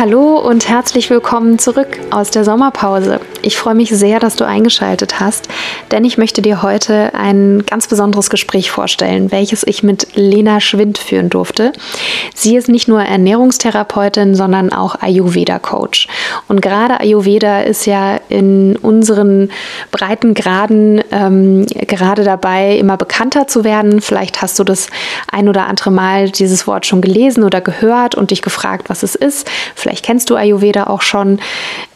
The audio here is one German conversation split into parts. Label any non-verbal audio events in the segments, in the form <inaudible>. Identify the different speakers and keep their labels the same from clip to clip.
Speaker 1: Hallo und herzlich willkommen zurück aus der Sommerpause. Ich freue mich sehr, dass du eingeschaltet hast, denn ich möchte dir heute ein ganz besonderes Gespräch vorstellen, welches ich mit Lena Schwind führen durfte. Sie ist nicht nur Ernährungstherapeutin, sondern auch Ayurveda-Coach. Und gerade Ayurveda ist ja in unseren breiten Graden ähm, gerade dabei, immer bekannter zu werden. Vielleicht hast du das ein oder andere Mal dieses Wort schon gelesen oder gehört und dich gefragt, was es ist. Vielleicht Vielleicht kennst du Ayurveda auch schon.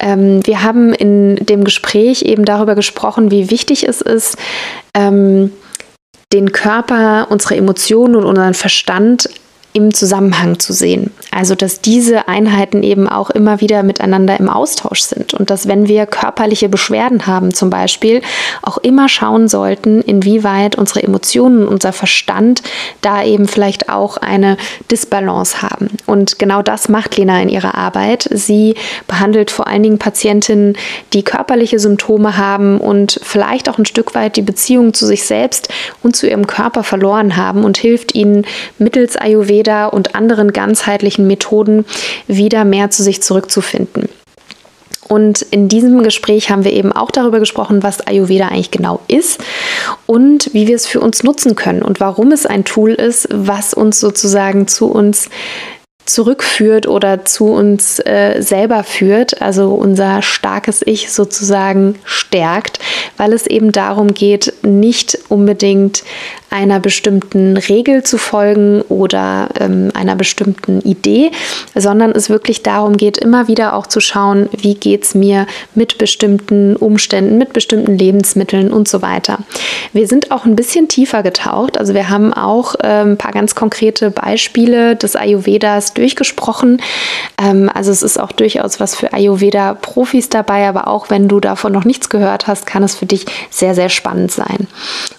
Speaker 1: Ähm, wir haben in dem Gespräch eben darüber gesprochen, wie wichtig es ist, ähm, den Körper, unsere Emotionen und unseren Verstand im Zusammenhang zu sehen. Also, dass diese Einheiten eben auch immer wieder miteinander im Austausch sind und dass, wenn wir körperliche Beschwerden haben, zum Beispiel, auch immer schauen sollten, inwieweit unsere Emotionen, unser Verstand da eben vielleicht auch eine Disbalance haben. Und genau das macht Lena in ihrer Arbeit. Sie behandelt vor allen Dingen Patientinnen, die körperliche Symptome haben und vielleicht auch ein Stück weit die Beziehung zu sich selbst und zu ihrem Körper verloren haben und hilft ihnen mittels Ayurveda Ayurveda und anderen ganzheitlichen Methoden wieder mehr zu sich zurückzufinden. Und in diesem Gespräch haben wir eben auch darüber gesprochen, was Ayurveda eigentlich genau ist und wie wir es für uns nutzen können und warum es ein Tool ist, was uns sozusagen zu uns zurückführt oder zu uns äh, selber führt, also unser starkes Ich sozusagen stärkt, weil es eben darum geht, nicht unbedingt einer bestimmten Regel zu folgen oder ähm, einer bestimmten Idee, sondern es wirklich darum geht, immer wieder auch zu schauen, wie geht es mir mit bestimmten Umständen, mit bestimmten Lebensmitteln und so weiter. Wir sind auch ein bisschen tiefer getaucht, also wir haben auch äh, ein paar ganz konkrete Beispiele des Ayurvedas durchgesprochen. Ähm, also es ist auch durchaus was für Ayurveda-Profis dabei, aber auch wenn du davon noch nichts gehört hast, kann es für dich sehr, sehr spannend sein.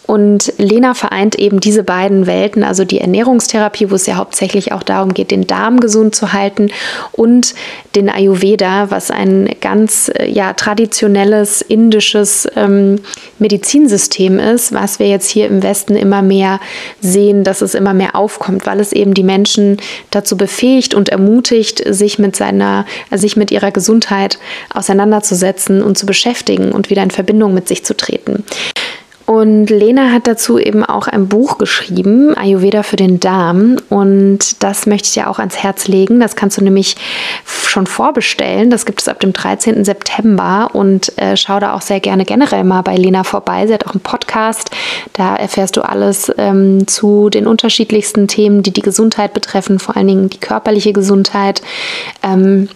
Speaker 1: Und Lena vereint eben diese beiden Welten, also die Ernährungstherapie, wo es ja hauptsächlich auch darum geht, den Darm gesund zu halten, und den Ayurveda, was ein ganz äh, ja, traditionelles indisches ähm, Medizinsystem ist, was wir jetzt hier im Westen immer mehr sehen, dass es immer mehr aufkommt, weil es eben die Menschen dazu befähigt und ermutigt, sich mit seiner, sich mit ihrer Gesundheit auseinanderzusetzen und zu beschäftigen und wieder in Verbindung mit sich zu treten. Und Lena hat dazu eben auch ein Buch geschrieben, Ayurveda für den Darm. Und das möchte ich dir auch ans Herz legen. Das kannst du nämlich schon vorbestellen. Das gibt es ab dem 13. September. Und äh, schau da auch sehr gerne generell mal bei Lena vorbei. Sie hat auch einen Podcast. Da erfährst du alles ähm, zu den unterschiedlichsten Themen, die die Gesundheit betreffen, vor allen Dingen die körperliche Gesundheit. Ähm,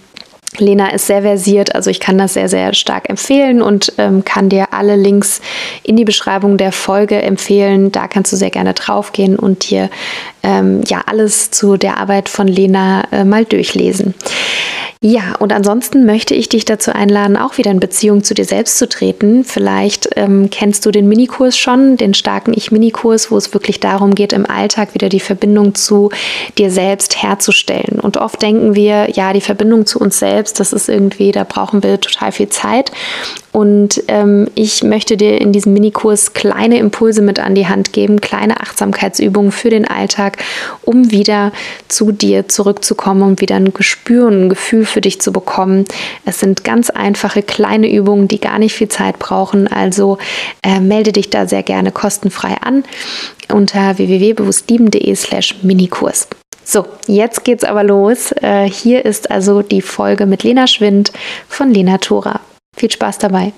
Speaker 1: Lena ist sehr versiert, also ich kann das sehr, sehr stark empfehlen und ähm, kann dir alle Links in die Beschreibung der Folge empfehlen. Da kannst du sehr gerne draufgehen und dir ähm, ja alles zu der Arbeit von Lena äh, mal durchlesen. Ja, und ansonsten möchte ich dich dazu einladen, auch wieder in Beziehung zu dir selbst zu treten. Vielleicht ähm, kennst du den Minikurs schon, den starken Ich-Minikurs, wo es wirklich darum geht, im Alltag wieder die Verbindung zu dir selbst herzustellen. Und oft denken wir, ja, die Verbindung zu uns selbst, das ist irgendwie, da brauchen wir total viel Zeit. Und ähm, ich möchte dir in diesem Minikurs kleine Impulse mit an die Hand geben, kleine Achtsamkeitsübungen für den Alltag, um wieder zu dir zurückzukommen und wieder ein Gespür und ein Gefühl für dich zu bekommen. Es sind ganz einfache kleine Übungen, die gar nicht viel Zeit brauchen. Also äh, melde dich da sehr gerne kostenfrei an unter www.bewusstlieben.de slash Minikurs. So, jetzt geht's aber los. Äh, hier ist also die Folge mit Lena Schwind von Lena Tora. Viel Spaß dabei.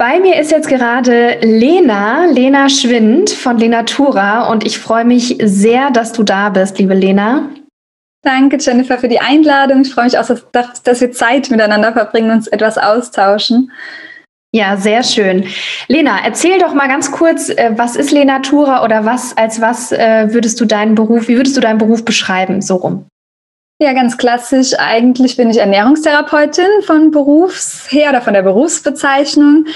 Speaker 1: Bei mir ist jetzt gerade Lena, Lena Schwind von Lenatura und ich freue mich sehr, dass du da bist, liebe Lena.
Speaker 2: Danke, Jennifer, für die Einladung. Ich freue mich auch, dass, dass wir Zeit miteinander verbringen und uns etwas austauschen.
Speaker 1: Ja, sehr schön. Lena, erzähl doch mal ganz kurz, äh, was ist Lenatura oder was, als was äh, würdest du deinen Beruf, wie würdest du deinen Beruf beschreiben, so rum?
Speaker 2: Ja, ganz klassisch. Eigentlich bin ich Ernährungstherapeutin von Berufs her oder von der Berufsbezeichnung.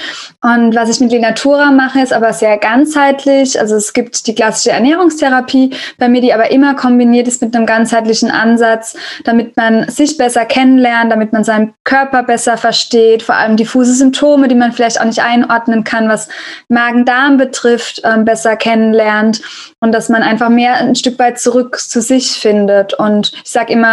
Speaker 2: Und was ich mit Lenatura mache, ist aber sehr ganzheitlich. Also es gibt die klassische Ernährungstherapie bei mir, die aber immer kombiniert ist mit einem ganzheitlichen Ansatz, damit man sich besser kennenlernt, damit man seinen Körper besser versteht, vor allem diffuse Symptome, die man vielleicht auch nicht einordnen kann, was Magen-Darm betrifft, ähm, besser kennenlernt und dass man einfach mehr ein Stück weit zurück zu sich findet. Und ich sage immer,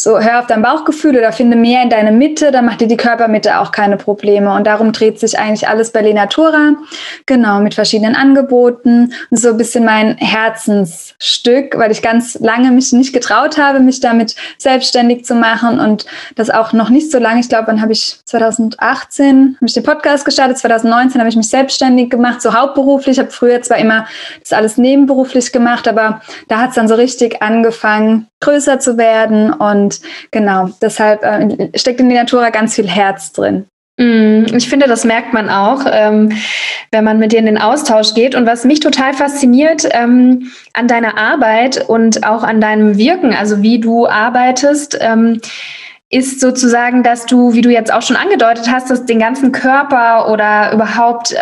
Speaker 2: so hör auf dein Bauchgefühl oder finde mehr in deine Mitte, dann macht dir die Körpermitte auch keine Probleme. Und darum dreht sich eigentlich alles bei Lenatura. Genau, mit verschiedenen Angeboten. Und so ein bisschen mein Herzensstück, weil ich ganz lange mich nicht getraut habe, mich damit selbstständig zu machen und das auch noch nicht so lange. Ich glaube, dann habe ich 2018 habe ich den Podcast gestartet, 2019 habe ich mich selbstständig gemacht, so hauptberuflich. Ich habe früher zwar immer das alles nebenberuflich gemacht, aber da hat es dann so richtig angefangen, größer zu werden. Und genau, deshalb äh, steckt in die Natura ganz viel Herz drin.
Speaker 1: Mm, ich finde, das merkt man auch, ähm, wenn man mit dir in den Austausch geht. Und was mich total fasziniert ähm, an deiner Arbeit und auch an deinem Wirken, also wie du arbeitest, ähm, ist sozusagen, dass du, wie du jetzt auch schon angedeutet hast, dass den ganzen Körper oder überhaupt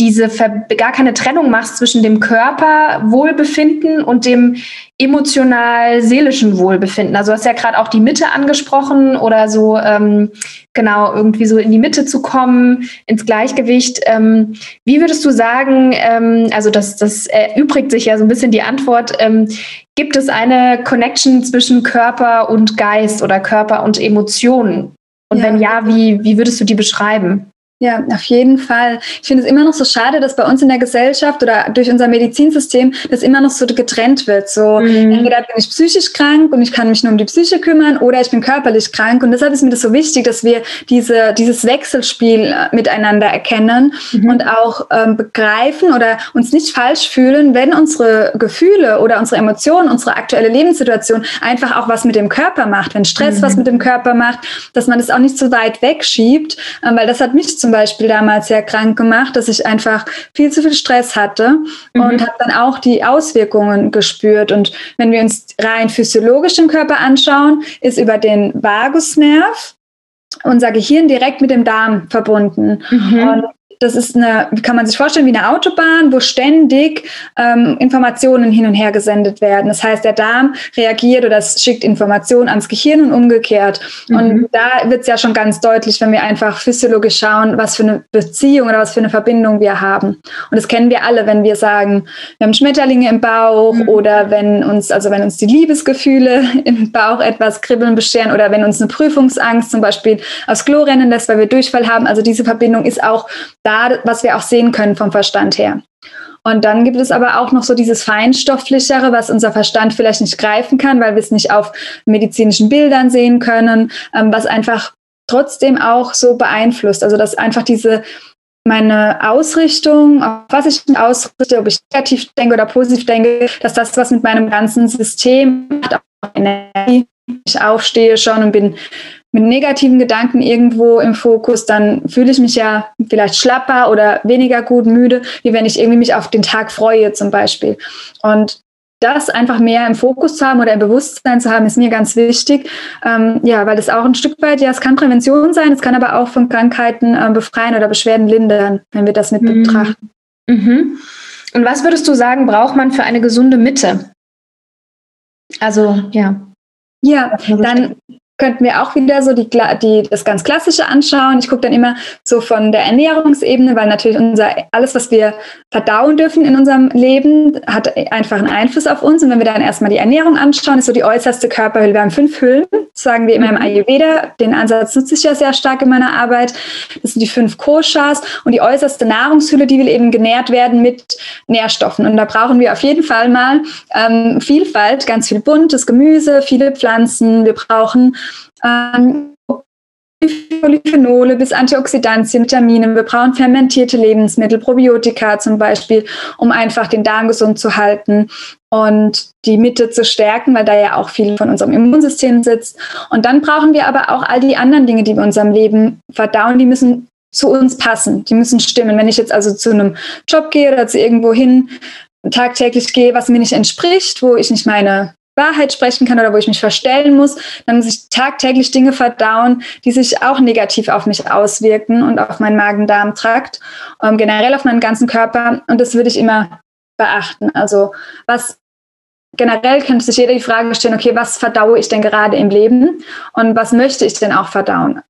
Speaker 1: diese gar keine Trennung machst zwischen dem Körperwohlbefinden und dem emotional-seelischen Wohlbefinden. Also du hast ja gerade auch die Mitte angesprochen oder so ähm, genau irgendwie so in die Mitte zu kommen, ins Gleichgewicht. Ähm, wie würdest du sagen, ähm, also das, das erübrigt sich ja so ein bisschen die Antwort, ähm, gibt es eine Connection zwischen Körper und Geist oder Körper und Emotionen? Und ja. wenn ja, wie, wie würdest du die beschreiben?
Speaker 2: Ja, auf jeden Fall. Ich finde es immer noch so schade, dass bei uns in der Gesellschaft oder durch unser Medizinsystem das immer noch so getrennt wird. So, mhm. entweder bin ich psychisch krank und ich kann mich nur um die Psyche kümmern oder ich bin körperlich krank. Und deshalb ist mir das so wichtig, dass wir diese, dieses Wechselspiel äh, miteinander erkennen mhm. und auch ähm, begreifen oder uns nicht falsch fühlen, wenn unsere Gefühle oder unsere Emotionen, unsere aktuelle Lebenssituation einfach auch was mit dem Körper macht. Wenn Stress mhm. was mit dem Körper macht, dass man das auch nicht so weit wegschiebt, ähm, weil das hat mich zum zum Beispiel damals sehr krank gemacht, dass ich einfach viel zu viel Stress hatte mhm. und habe dann auch die Auswirkungen gespürt. Und wenn wir uns rein physiologisch den Körper anschauen, ist über den Vagusnerv unser Gehirn direkt mit dem Darm verbunden. Mhm. Und das ist eine, kann man sich vorstellen, wie eine Autobahn, wo ständig ähm, Informationen hin und her gesendet werden. Das heißt, der Darm reagiert oder schickt Informationen ans Gehirn und umgekehrt. Mhm. Und da wird es ja schon ganz deutlich, wenn wir einfach physiologisch schauen, was für eine Beziehung oder was für eine Verbindung wir haben. Und das kennen wir alle, wenn wir sagen, wir haben Schmetterlinge im Bauch mhm. oder wenn uns, also wenn uns die Liebesgefühle <laughs> im Bauch etwas kribbeln bescheren oder wenn uns eine Prüfungsangst zum Beispiel aufs Klo rennen lässt, weil wir Durchfall haben. Also diese Verbindung ist auch da da, was wir auch sehen können vom Verstand her. Und dann gibt es aber auch noch so dieses Feinstofflichere, was unser Verstand vielleicht nicht greifen kann, weil wir es nicht auf medizinischen Bildern sehen können, ähm, was einfach trotzdem auch so beeinflusst. Also dass einfach diese meine Ausrichtung, auf was ich ausrichte, ob ich negativ denke oder positiv denke, dass das was mit meinem ganzen System macht, auch Energie. Ich aufstehe schon und bin mit negativen Gedanken irgendwo im Fokus, dann fühle ich mich ja vielleicht schlapper oder weniger gut müde, wie wenn ich irgendwie mich auf den Tag freue zum Beispiel. Und das einfach mehr im Fokus zu haben oder im Bewusstsein zu haben, ist mir ganz wichtig. Ähm, ja, weil es auch ein Stück weit, ja, es kann Prävention sein, es kann aber auch von Krankheiten äh, befreien oder Beschwerden lindern, wenn wir das mit mhm. betrachten.
Speaker 1: Mhm. Und was würdest du sagen, braucht man für eine gesunde Mitte? Also, ja.
Speaker 2: Ja, dann könnten wir auch wieder so die, die, das ganz Klassische anschauen. Ich gucke dann immer so von der Ernährungsebene, weil natürlich unser, alles, was wir verdauen dürfen in unserem Leben, hat einfach einen Einfluss auf uns. Und wenn wir dann erstmal die Ernährung anschauen, ist so die äußerste Körperhülle. Wir haben fünf Hüllen, sagen wir immer im. Ayurveda. Den Ansatz nutze ich ja sehr stark in meiner Arbeit. Das sind die fünf Koshas und die äußerste Nahrungshülle, die will eben genährt werden mit Nährstoffen. Und da brauchen wir auf jeden Fall mal ähm, Vielfalt, ganz viel buntes Gemüse, viele Pflanzen. Wir brauchen ähm, Polyphenole bis Antioxidantien, Vitamine. Wir brauchen fermentierte Lebensmittel, Probiotika zum Beispiel, um einfach den Darm gesund zu halten und die Mitte zu stärken, weil da ja auch viel von unserem Immunsystem sitzt. Und dann brauchen wir aber auch all die anderen Dinge, die wir in unserem Leben verdauen, die müssen zu uns passen, die müssen stimmen. Wenn ich jetzt also zu einem Job gehe oder zu irgendwo hin tagtäglich gehe, was mir nicht entspricht, wo ich nicht meine Wahrheit sprechen kann oder wo ich mich verstellen muss, dann muss ich tagtäglich Dinge verdauen, die sich auch negativ auf mich auswirken und auf meinen Magen-Darm-Trakt, ähm, generell auf meinen ganzen Körper. Und das würde ich immer beachten. Also was generell könnte sich jeder die Frage stellen, okay, was verdaue ich denn gerade im Leben und was möchte ich denn auch verdauen?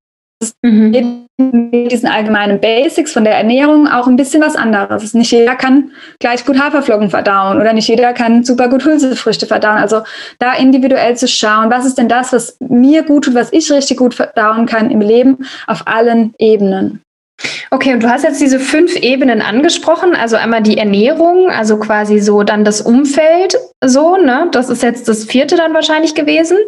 Speaker 2: Mhm. Mit diesen allgemeinen Basics von der Ernährung auch ein bisschen was anderes. Nicht jeder kann gleich gut Haferflocken verdauen oder nicht jeder kann super gut Hülsefrüchte verdauen. Also da individuell zu schauen, was ist denn das, was mir gut tut, was ich richtig gut verdauen kann im Leben auf allen Ebenen.
Speaker 1: Okay, und du hast jetzt diese fünf Ebenen angesprochen, also einmal die Ernährung, also quasi so dann das Umfeld, so, ne? Das ist jetzt das vierte dann wahrscheinlich gewesen.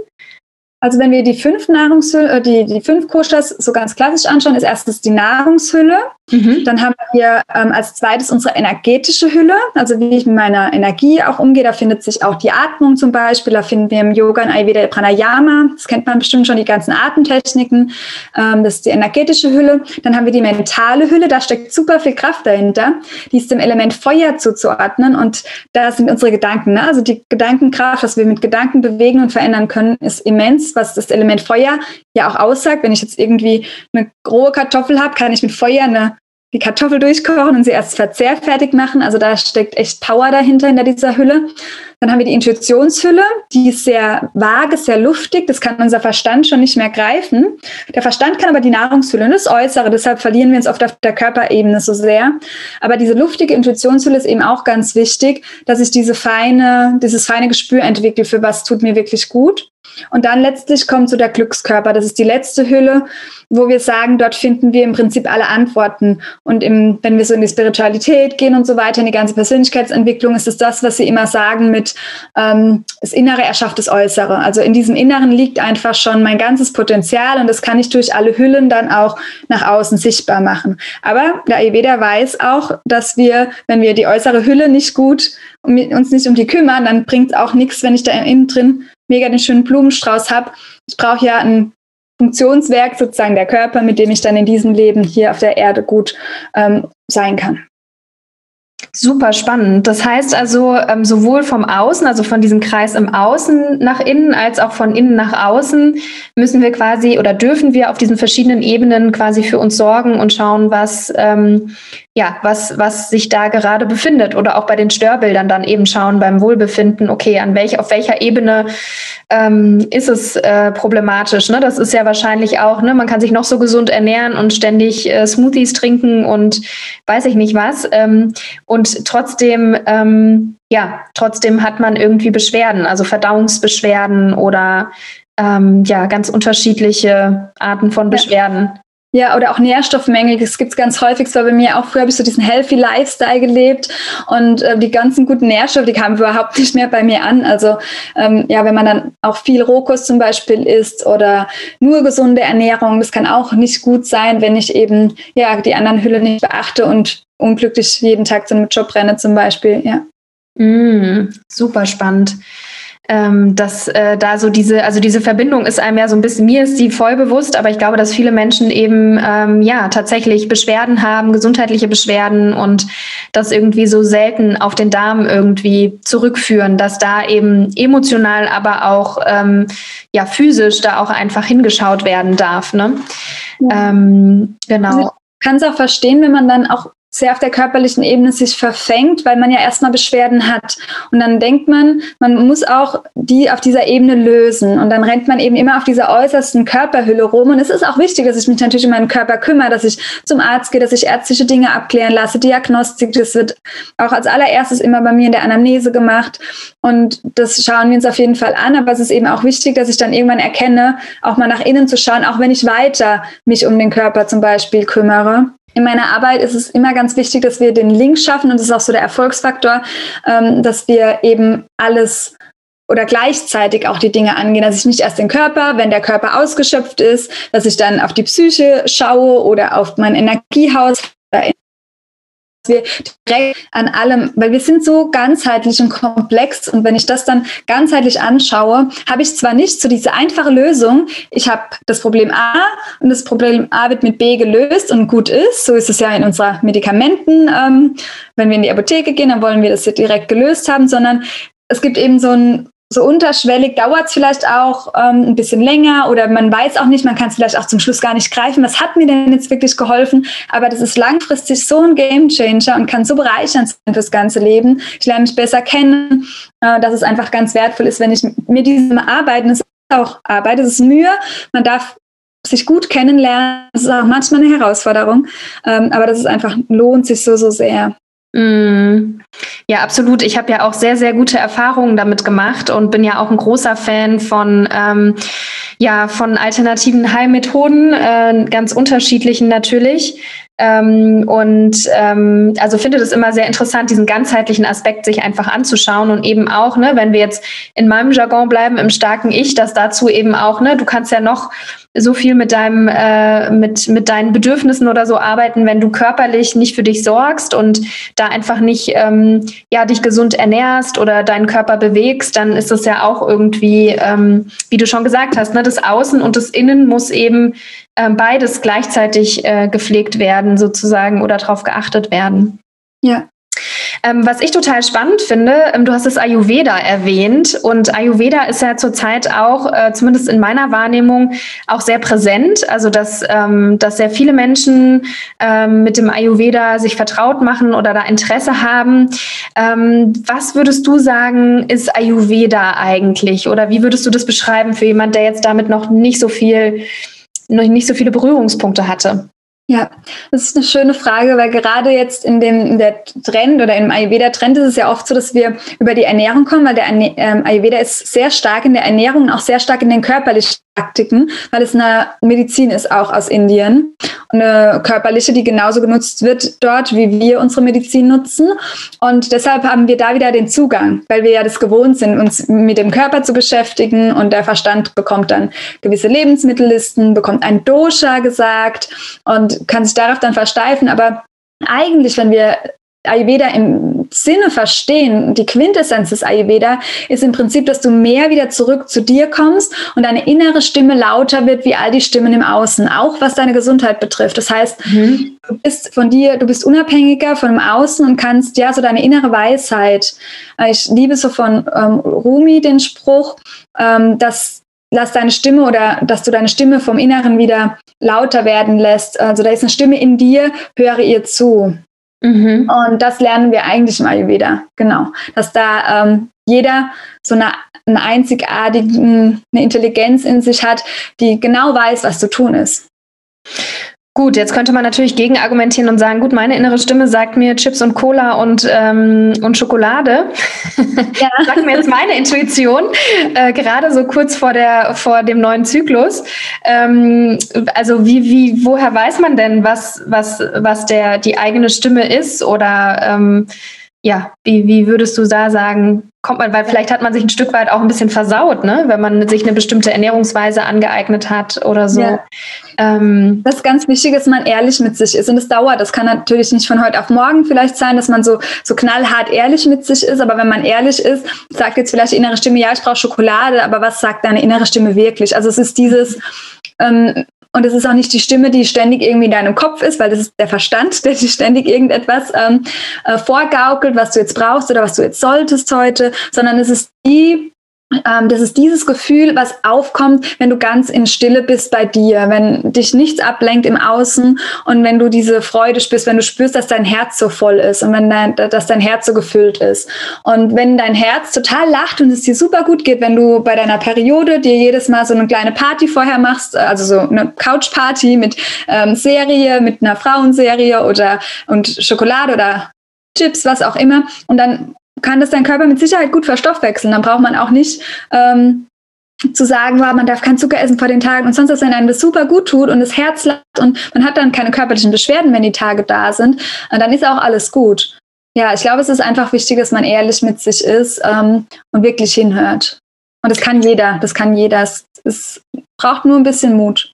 Speaker 2: Also wenn wir die fünf Nahrungshülle, äh, die, die fünf Koshas so ganz klassisch anschauen, ist erstens die Nahrungshülle. Mhm. Dann haben wir ähm, als zweites unsere energetische Hülle, also wie ich mit meiner Energie auch umgehe. Da findet sich auch die Atmung zum Beispiel. Da finden wir im Yoga ein Ayurveda Pranayama. Das kennt man bestimmt schon, die ganzen Atemtechniken. Ähm, das ist die energetische Hülle. Dann haben wir die mentale Hülle. Da steckt super viel Kraft dahinter. Die ist dem Element Feuer zuzuordnen. Und da sind unsere Gedanken. Ne? Also die Gedankenkraft, was wir mit Gedanken bewegen und verändern können, ist immens was das Element Feuer ja auch aussagt. Wenn ich jetzt irgendwie eine rohe Kartoffel habe, kann ich mit Feuer eine, die Kartoffel durchkochen und sie erst verzehrfertig machen. Also da steckt echt Power dahinter, hinter dieser Hülle. Dann haben wir die Intuitionshülle, die ist sehr vage, sehr luftig. Das kann unser Verstand schon nicht mehr greifen. Der Verstand kann aber die Nahrungshülle und das Äußere. Deshalb verlieren wir uns oft auf der Körperebene so sehr. Aber diese luftige Intuitionshülle ist eben auch ganz wichtig, dass ich diese feine, dieses feine Gespür entwickle, für was tut mir wirklich gut. Und dann letztlich kommt so der Glückskörper. Das ist die letzte Hülle, wo wir sagen, dort finden wir im Prinzip alle Antworten. Und im, wenn wir so in die Spiritualität gehen und so weiter, in die ganze Persönlichkeitsentwicklung, ist es das, was Sie immer sagen mit ähm, das Innere erschafft das Äußere. Also in diesem Inneren liegt einfach schon mein ganzes Potenzial und das kann ich durch alle Hüllen dann auch nach außen sichtbar machen. Aber der Ayurveda weiß auch, dass wir, wenn wir die äußere Hülle nicht gut uns nicht um die kümmern, dann bringt es auch nichts, wenn ich da innen drin mega den schönen Blumenstrauß habe. Ich brauche ja ein Funktionswerk, sozusagen der Körper, mit dem ich dann in diesem Leben hier auf der Erde gut ähm, sein kann.
Speaker 1: Super spannend. Das heißt also ähm, sowohl vom Außen, also von diesem Kreis im Außen nach innen, als auch von innen nach außen müssen wir quasi oder dürfen wir auf diesen verschiedenen Ebenen quasi für uns sorgen und schauen, was ähm, ja, was, was sich da gerade befindet oder auch bei den Störbildern dann eben schauen beim Wohlbefinden, okay, an welch, auf welcher Ebene ähm, ist es äh, problematisch. Ne? Das ist ja wahrscheinlich auch, ne, man kann sich noch so gesund ernähren und ständig äh, Smoothies trinken und weiß ich nicht was. Ähm, und trotzdem, ähm, ja, trotzdem hat man irgendwie Beschwerden, also Verdauungsbeschwerden oder ähm, ja, ganz unterschiedliche Arten von Beschwerden.
Speaker 2: Ja. Ja, oder auch Nährstoffmängel, das gibt's ganz häufig. Es war bei mir auch früher, habe ich so diesen healthy Lifestyle gelebt und äh, die ganzen guten Nährstoffe, die kamen überhaupt nicht mehr bei mir an. Also ähm, ja, wenn man dann auch viel Rohkost zum Beispiel isst oder nur gesunde Ernährung, das kann auch nicht gut sein, wenn ich eben ja die anderen Hülle nicht beachte und unglücklich jeden Tag zu einem Job renne zum Beispiel. Ja.
Speaker 1: Mm, super spannend ähm, dass äh, da so diese, also diese Verbindung ist einem ja so ein bisschen, mir ist sie voll bewusst, aber ich glaube, dass viele Menschen eben ähm, ja tatsächlich Beschwerden haben, gesundheitliche Beschwerden und das irgendwie so selten auf den Darm irgendwie zurückführen, dass da eben emotional, aber auch ähm, ja physisch da auch einfach hingeschaut werden darf. Ne? Ja. Ähm, genau. Also
Speaker 2: kann es auch verstehen, wenn man dann auch sehr auf der körperlichen Ebene sich verfängt, weil man ja erstmal Beschwerden hat. Und dann denkt man, man muss auch die auf dieser Ebene lösen. Und dann rennt man eben immer auf dieser äußersten Körperhülle rum. Und es ist auch wichtig, dass ich mich natürlich um meinen Körper kümmere, dass ich zum Arzt gehe, dass ich ärztliche Dinge abklären lasse, Diagnostik. Das wird auch als allererstes immer bei mir in der Anamnese gemacht. Und das schauen wir uns auf jeden Fall an. Aber es ist eben auch wichtig, dass ich dann irgendwann erkenne, auch mal nach innen zu schauen, auch wenn ich weiter mich um den Körper zum Beispiel kümmere in meiner Arbeit ist es immer ganz wichtig, dass wir den Link schaffen und das ist auch so der Erfolgsfaktor, ähm, dass wir eben alles oder gleichzeitig auch die Dinge angehen, dass ich nicht erst den Körper, wenn der Körper ausgeschöpft ist, dass ich dann auf die Psyche schaue oder auf mein Energiehaus wir direkt an allem, weil wir sind so ganzheitlich und komplex. Und wenn ich das dann ganzheitlich anschaue, habe ich zwar nicht so diese einfache Lösung, ich habe das Problem A und das Problem A wird mit B gelöst und gut ist, so ist es ja in unserer Medikamenten, ähm, wenn wir in die Apotheke gehen, dann wollen wir das direkt gelöst haben, sondern es gibt eben so ein so unterschwellig dauert es vielleicht auch ähm, ein bisschen länger oder man weiß auch nicht, man kann es vielleicht auch zum Schluss gar nicht greifen. Was hat mir denn jetzt wirklich geholfen? Aber das ist langfristig so ein Gamechanger und kann so bereichernd sein fürs ganze Leben. Ich lerne mich besser kennen, äh, dass es einfach ganz wertvoll ist, wenn ich mir diesem arbeiten, es ist auch Arbeit, es ist Mühe. Man darf sich gut kennenlernen. Das ist auch manchmal eine Herausforderung, ähm, aber das ist einfach, lohnt sich so, so sehr.
Speaker 1: Mm. Ja, absolut. Ich habe ja auch sehr, sehr gute Erfahrungen damit gemacht und bin ja auch ein großer Fan von, ähm, ja, von alternativen Heilmethoden, äh, ganz unterschiedlichen natürlich. Ähm, und ähm, also finde das immer sehr interessant, diesen ganzheitlichen Aspekt sich einfach anzuschauen und eben auch, ne, wenn wir jetzt in meinem Jargon bleiben, im starken Ich, dass dazu eben auch, ne, du kannst ja noch so viel mit deinem, äh, mit, mit deinen Bedürfnissen oder so arbeiten, wenn du körperlich nicht für dich sorgst und da einfach nicht ähm, ja, dich gesund ernährst oder deinen Körper bewegst, dann ist das ja auch irgendwie, ähm, wie du schon gesagt hast, ne, das Außen und das Innen muss eben äh, beides gleichzeitig äh, gepflegt werden, sozusagen, oder darauf geachtet werden.
Speaker 2: Ja,
Speaker 1: ähm, was ich total spannend finde, ähm, du hast das Ayurveda erwähnt und Ayurveda ist ja zurzeit auch, äh, zumindest in meiner Wahrnehmung, auch sehr präsent. Also dass, ähm, dass sehr viele Menschen ähm, mit dem Ayurveda sich vertraut machen oder da Interesse haben. Ähm, was würdest du sagen, ist Ayurveda eigentlich? Oder wie würdest du das beschreiben für jemand, der jetzt damit noch nicht so viel, noch nicht so viele Berührungspunkte hatte?
Speaker 2: Ja, das ist eine schöne Frage, weil gerade jetzt in dem in der Trend oder im Ayurveda-Trend ist es ja oft so, dass wir über die Ernährung kommen, weil der ähm, Ayurveda ist sehr stark in der Ernährung und auch sehr stark in den körperlichen Praktiken, weil es eine Medizin ist auch aus Indien. Eine körperliche, die genauso genutzt wird dort, wie wir unsere Medizin nutzen. Und deshalb haben wir da wieder den Zugang, weil wir ja das gewohnt sind, uns mit dem Körper zu beschäftigen. Und der Verstand bekommt dann gewisse Lebensmittellisten, bekommt ein Dosha gesagt und kann sich darauf dann versteifen. Aber eigentlich, wenn wir Ayurveda im Sinne verstehen, die Quintessenz des Ayurveda ist im Prinzip, dass du mehr wieder zurück zu dir kommst und deine innere Stimme lauter wird wie all die Stimmen im Außen, auch was deine Gesundheit betrifft. Das heißt, mhm. du bist von dir, du bist unabhängiger von dem Außen und kannst ja so deine innere Weisheit. Äh, ich liebe so von ähm, Rumi den Spruch, ähm, dass lass deine Stimme oder dass du deine Stimme vom Inneren wieder lauter werden lässt. Also da ist eine Stimme in dir, höre ihr zu. Mhm. Und das lernen wir eigentlich im Ayurveda, genau. Dass da ähm, jeder so eine, eine einzigartige eine Intelligenz in sich hat, die genau weiß, was zu tun ist.
Speaker 1: Gut, jetzt könnte man natürlich gegenargumentieren und sagen, gut, meine innere Stimme sagt mir Chips und Cola und, ähm, und Schokolade. Ja. <laughs> sagt mir jetzt meine Intuition, äh, gerade so kurz vor, der, vor dem neuen Zyklus. Ähm, also wie, wie, woher weiß man denn, was, was, was der, die eigene Stimme ist? Oder ähm, ja, wie, wie würdest du da sagen, kommt man, weil vielleicht hat man sich ein Stück weit auch ein bisschen versaut, ne? wenn man sich eine bestimmte Ernährungsweise angeeignet hat oder so. Ja.
Speaker 2: Ähm, das ist ganz wichtig, dass man ehrlich mit sich ist und es dauert. Das kann natürlich nicht von heute auf morgen vielleicht sein, dass man so, so knallhart ehrlich mit sich ist, aber wenn man ehrlich ist, sagt jetzt vielleicht die innere Stimme, ja, ich brauche Schokolade, aber was sagt deine innere Stimme wirklich? Also es ist dieses, ähm, und es ist auch nicht die Stimme, die ständig irgendwie in deinem Kopf ist, weil das ist der Verstand, der dir ständig irgendetwas ähm, äh, vorgaukelt, was du jetzt brauchst oder was du jetzt solltest heute, sondern es ist die das ist dieses Gefühl, was aufkommt, wenn du ganz in Stille bist bei dir, wenn dich nichts ablenkt im Außen und wenn du diese Freude spürst, wenn du spürst, dass dein Herz so voll ist und wenn dein, dass dein Herz so gefüllt ist. Und wenn dein Herz total lacht und es dir super gut geht, wenn du bei deiner Periode dir jedes Mal so eine kleine Party vorher machst, also so eine Couchparty mit ähm, Serie, mit einer Frauenserie oder und Schokolade oder Chips, was auch immer. Und dann kann das dein Körper mit Sicherheit gut verstoffwechseln. Dann braucht man auch nicht ähm, zu sagen, wow, man darf kein Zucker essen vor den Tagen und sonst was, wenn einem das super gut tut und das Herz lacht und man hat dann keine körperlichen Beschwerden, wenn die Tage da sind, dann ist auch alles gut. Ja, ich glaube, es ist einfach wichtig, dass man ehrlich mit sich ist ähm, und wirklich hinhört. Und das kann jeder, das kann jeder. Es, es braucht nur ein bisschen Mut.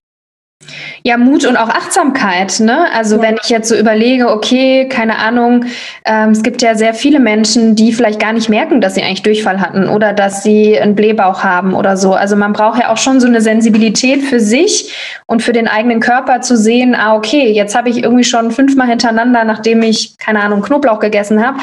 Speaker 1: Ja, Mut und auch Achtsamkeit. Ne? Also ja. wenn ich jetzt so überlege, okay, keine Ahnung, ähm, es gibt ja sehr viele Menschen, die vielleicht gar nicht merken, dass sie eigentlich Durchfall hatten oder dass sie einen Blähbauch haben oder so. Also man braucht ja auch schon so eine Sensibilität für sich und für den eigenen Körper zu sehen, ah, okay, jetzt habe ich irgendwie schon fünfmal hintereinander, nachdem ich, keine Ahnung, Knoblauch gegessen habe,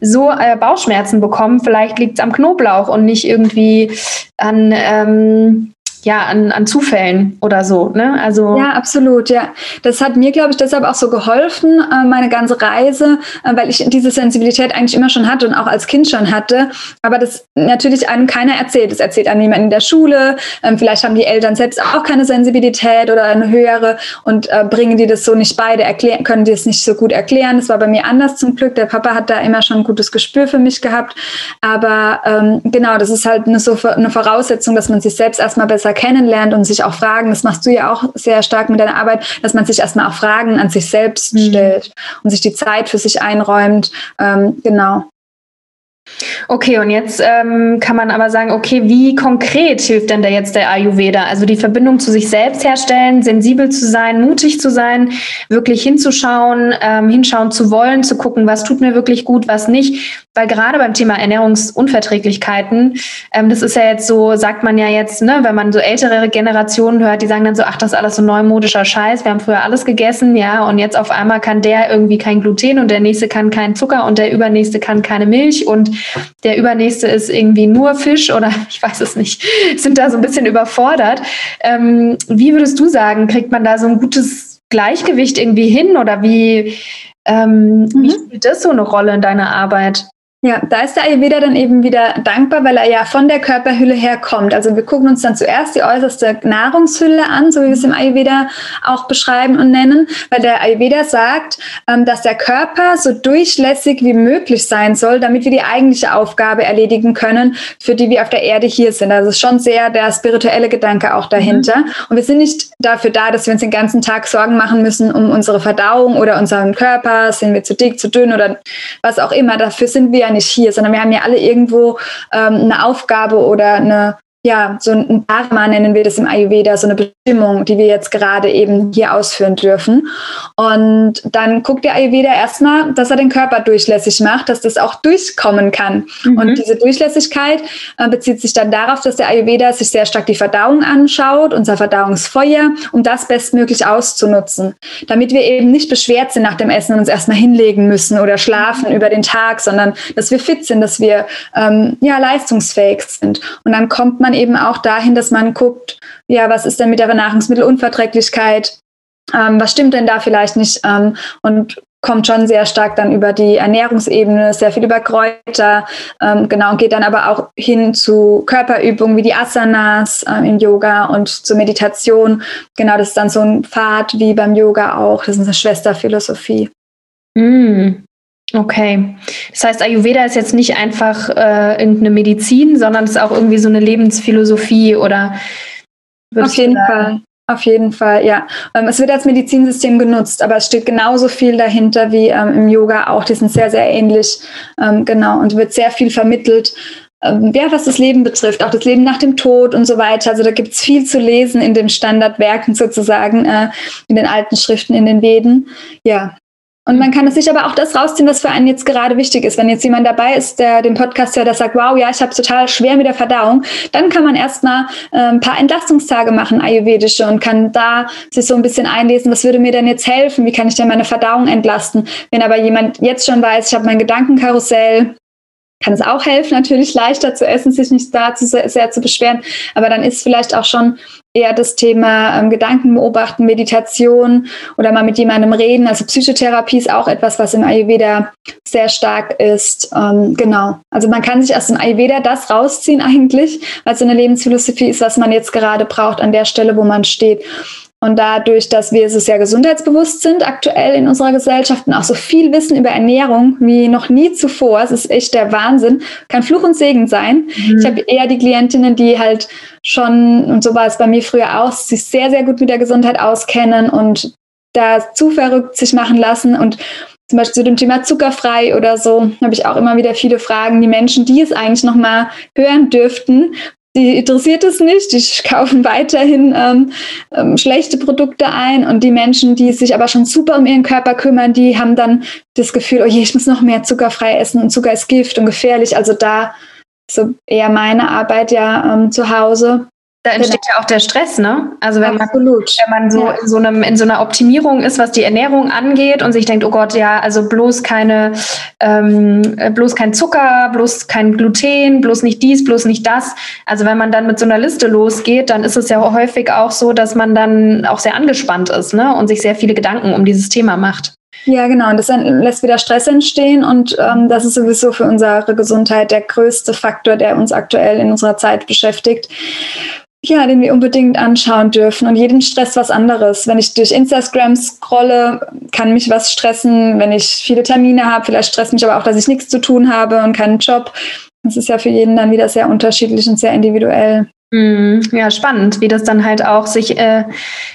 Speaker 1: so äh, Bauchschmerzen bekommen. Vielleicht liegt es am Knoblauch und nicht irgendwie an ähm, ja, an, an Zufällen oder so. Ne?
Speaker 2: Also ja, absolut, ja. Das hat mir, glaube ich, deshalb auch so geholfen, äh, meine ganze Reise, äh, weil ich diese Sensibilität eigentlich immer schon hatte und auch als Kind schon hatte. Aber das natürlich einem keiner erzählt. Das erzählt einem niemand in der Schule. Ähm, vielleicht haben die Eltern selbst auch keine Sensibilität oder eine höhere und äh, bringen die das so nicht beide, erklären, können die es nicht so gut erklären. Das war bei mir anders zum Glück. Der Papa hat da immer schon ein gutes Gespür für mich gehabt. Aber ähm, genau, das ist halt eine, so eine Voraussetzung, dass man sich selbst erstmal besser besser kennenlernt und sich auch Fragen, das machst du ja auch sehr stark mit deiner Arbeit, dass man sich erstmal auch Fragen an sich selbst mhm. stellt und sich die Zeit für sich einräumt. Ähm, genau.
Speaker 1: Okay, und jetzt ähm, kann man aber sagen, okay, wie konkret hilft denn da jetzt der Ayurveda? Also die Verbindung zu sich selbst herstellen, sensibel zu sein, mutig zu sein, wirklich hinzuschauen, ähm, hinschauen zu wollen, zu gucken, was tut mir wirklich gut, was nicht. Weil gerade beim Thema Ernährungsunverträglichkeiten, ähm, das ist ja jetzt so, sagt man ja jetzt, ne, wenn man so ältere Generationen hört, die sagen dann so, ach, das ist alles so neumodischer Scheiß, wir haben früher alles gegessen, ja, und jetzt auf einmal kann der irgendwie kein Gluten und der nächste kann keinen Zucker und der übernächste kann keine Milch und der übernächste ist irgendwie nur Fisch oder <laughs> ich weiß es nicht, sind da so ein bisschen überfordert. Ähm, wie würdest du sagen, kriegt man da so ein gutes Gleichgewicht irgendwie hin oder wie, ähm, mhm. wie spielt das so eine Rolle in deiner Arbeit?
Speaker 2: Ja, da ist der Ayurveda dann eben wieder dankbar, weil er ja von der Körperhülle her kommt. Also wir gucken uns dann zuerst die äußerste Nahrungshülle an, so wie wir es im Ayurveda auch beschreiben und nennen, weil der Ayurveda sagt, ähm, dass der Körper so durchlässig wie möglich sein soll, damit wir die eigentliche Aufgabe erledigen können, für die wir auf der Erde hier sind. Also es ist schon sehr der spirituelle Gedanke auch dahinter. Mhm. Und wir sind nicht dafür da, dass wir uns den ganzen Tag Sorgen machen müssen um unsere Verdauung oder unseren Körper, sind wir zu dick, zu dünn oder was auch immer. Dafür sind wir ja nicht hier, sondern wir haben ja alle irgendwo ähm, eine Aufgabe oder eine ja, so ein Dharma nennen wir das im Ayurveda, so eine Bestimmung, die wir jetzt gerade eben hier ausführen dürfen. Und dann guckt der Ayurveda erstmal, dass er den Körper durchlässig macht, dass das auch durchkommen kann. Mhm. Und diese Durchlässigkeit äh, bezieht sich dann darauf, dass der Ayurveda sich sehr stark die Verdauung anschaut, unser Verdauungsfeuer, um das bestmöglich auszunutzen, damit wir eben nicht beschwert sind nach dem Essen und uns erstmal hinlegen müssen oder schlafen über den Tag, sondern dass wir fit sind, dass wir ähm, ja leistungsfähig sind. Und dann kommt man man eben auch dahin, dass man guckt, ja, was ist denn mit der Nahrungsmittelunverträglichkeit? Ähm, was stimmt denn da vielleicht nicht? Ähm, und kommt schon sehr stark dann über die Ernährungsebene, sehr viel über Kräuter, ähm, genau, und geht dann aber auch hin zu Körperübungen wie die Asanas ähm, im Yoga und zur Meditation. Genau, das ist dann so ein Pfad wie beim Yoga auch. Das ist eine Schwesterphilosophie.
Speaker 1: Mm, Okay. Das heißt, Ayurveda ist jetzt nicht einfach äh, irgendeine Medizin, sondern es ist auch irgendwie so eine Lebensphilosophie oder
Speaker 2: Auf jeden Fall. Auf jeden Fall, ja. Ähm, es wird als Medizinsystem genutzt, aber es steht genauso viel dahinter wie ähm, im Yoga auch. Die sind sehr, sehr ähnlich. Ähm, genau. Und wird sehr viel vermittelt. Ähm, ja, was das Leben betrifft, auch das Leben nach dem Tod und so weiter. Also da gibt es viel zu lesen in den Standardwerken sozusagen, äh, in den alten Schriften, in den Veden. Ja, und man kann es sich aber auch das rausziehen, was für einen jetzt gerade wichtig ist. Wenn jetzt jemand dabei ist, der den Podcast hört, der sagt, wow, ja, ich habe total schwer mit der Verdauung, dann kann man erstmal äh, ein paar Entlastungstage machen, ayurvedische, und kann da sich so ein bisschen einlesen, was würde mir denn jetzt helfen? Wie kann ich denn meine Verdauung entlasten? Wenn aber jemand jetzt schon weiß, ich habe mein Gedankenkarussell, kann es auch helfen, natürlich leichter zu essen, sich nicht da zu sehr, sehr zu beschweren. Aber dann ist vielleicht auch schon eher das Thema ähm, Gedanken beobachten, Meditation oder mal mit jemandem reden. Also Psychotherapie ist auch etwas, was im Ayurveda sehr stark ist. Ähm, genau. Also man kann sich aus dem Ayurveda das rausziehen <laughs> eigentlich, weil so eine Lebensphilosophie ist, was man jetzt gerade braucht an der Stelle, wo man steht. Und dadurch, dass wir so sehr gesundheitsbewusst sind aktuell in unserer Gesellschaft und auch so viel wissen über Ernährung wie noch nie zuvor, es ist echt der Wahnsinn, kann Fluch und Segen sein. Mhm. Ich habe eher die Klientinnen, die halt schon, und so war es bei mir früher auch, sich sehr, sehr gut mit der Gesundheit auskennen und da zu verrückt sich machen lassen und zum Beispiel zu dem Thema zuckerfrei oder so habe ich auch immer wieder viele Fragen. Die Menschen, die es eigentlich noch mal hören dürften, die interessiert es nicht, die <laughs> kaufen weiterhin ähm, ähm, schlechte Produkte ein und die Menschen, die sich aber schon super um ihren Körper kümmern, die haben dann das Gefühl, oh je, ich muss noch mehr zuckerfrei essen und Zucker ist Gift und gefährlich. Also da so eher meine Arbeit ja ähm, zu Hause.
Speaker 1: Da entsteht genau. ja auch der Stress, ne? Also wenn man, wenn man so, ja. in so einem in so einer Optimierung ist, was die Ernährung angeht und sich denkt, oh Gott, ja, also bloß keine, ähm, bloß kein Zucker, bloß kein Gluten, bloß nicht dies, bloß nicht das. Also wenn man dann mit so einer Liste losgeht, dann ist es ja häufig auch so, dass man dann auch sehr angespannt ist, ne? Und sich sehr viele Gedanken um dieses Thema macht.
Speaker 2: Ja, genau. Und das lässt wieder Stress entstehen. Und ähm, das ist sowieso für unsere Gesundheit der größte Faktor, der uns aktuell in unserer Zeit beschäftigt ja, den wir unbedingt anschauen dürfen. Und jeden Stress was anderes. Wenn ich durch Instagram scrolle, kann mich was stressen. Wenn ich viele Termine habe, vielleicht stresst mich aber auch, dass ich nichts zu tun habe und keinen Job. Das ist ja für jeden dann wieder sehr unterschiedlich und sehr individuell.
Speaker 1: Mhm. Ja, spannend, wie das dann halt auch sich äh,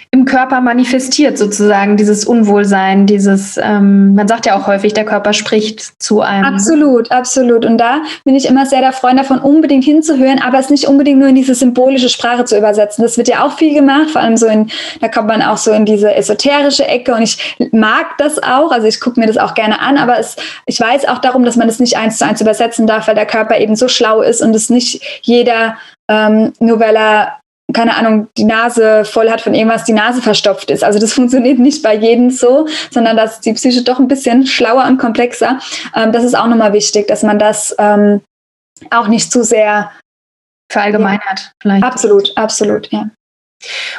Speaker 1: im Körper manifestiert, sozusagen, dieses Unwohlsein, dieses, ähm, man sagt ja auch häufig, der Körper spricht zu einem.
Speaker 2: Absolut, absolut. Und da bin ich immer sehr der Freund davon, unbedingt hinzuhören, aber es nicht unbedingt nur in diese symbolische Sprache zu übersetzen. Das wird ja auch viel gemacht, vor allem so in, da kommt man auch so in diese esoterische Ecke und ich mag das auch, also ich gucke mir das auch gerne an, aber es, ich weiß auch darum, dass man es nicht eins zu eins übersetzen darf, weil der Körper eben so schlau ist und es nicht jeder ähm, nur weil er keine Ahnung, die Nase voll hat von irgendwas, die Nase verstopft ist. Also das <laughs> funktioniert nicht bei jedem so, sondern dass die Psyche doch ein bisschen schlauer und komplexer. Ähm, das ist auch nochmal wichtig, dass man das ähm, auch nicht zu sehr
Speaker 1: verallgemeinert. Ja.
Speaker 2: Vielleicht. Absolut, absolut, ja.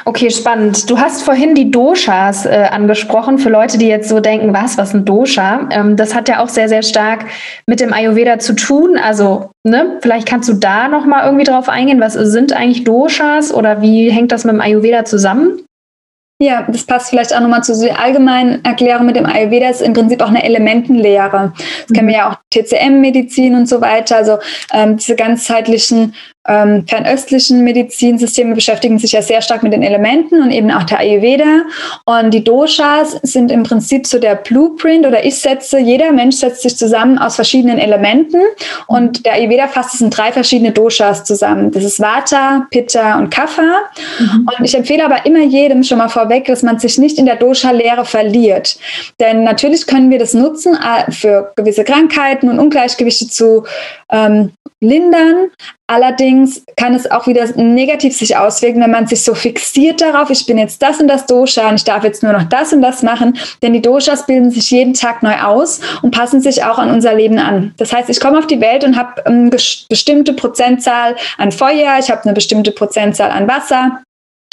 Speaker 1: Okay, spannend. Du hast vorhin die Doshas äh, angesprochen, für Leute, die jetzt so denken, was, was ein Dosha? Ähm, das hat ja auch sehr, sehr stark mit dem Ayurveda zu tun. Also, ne, vielleicht kannst du da nochmal irgendwie drauf eingehen. Was sind eigentlich Doshas oder wie hängt das mit dem Ayurveda zusammen?
Speaker 2: Ja, das passt vielleicht auch nochmal zu der allgemeinen Erklärung mit dem Ayurveda. Das ist im Prinzip auch eine Elementenlehre. Das mhm. kennen wir ja auch TCM-Medizin und so weiter. Also ähm, diese ganzheitlichen ähm, fernöstlichen Medizinsysteme beschäftigen sich ja sehr stark mit den Elementen und eben auch der Ayurveda. Und die Doshas sind im Prinzip so der Blueprint oder ich setze, jeder Mensch setzt sich zusammen aus verschiedenen Elementen und der Ayurveda fasst es in drei verschiedene Doshas zusammen. Das ist Vata, Pitta und Kapha. Mhm. Und ich empfehle aber immer jedem schon mal vorweg, dass man sich nicht in der Dosha-Lehre verliert. Denn natürlich können wir das nutzen äh, für gewisse Krankheiten und Ungleichgewichte zu ähm, lindern. Allerdings kann es auch wieder negativ sich auswirken, wenn man sich so fixiert darauf, ich bin jetzt das und das Dosha und ich darf jetzt nur noch das und das machen. Denn die Doshas bilden sich jeden Tag neu aus und passen sich auch an unser Leben an. Das heißt, ich komme auf die Welt und habe eine bestimmte Prozentzahl an Feuer, ich habe eine bestimmte Prozentzahl an Wasser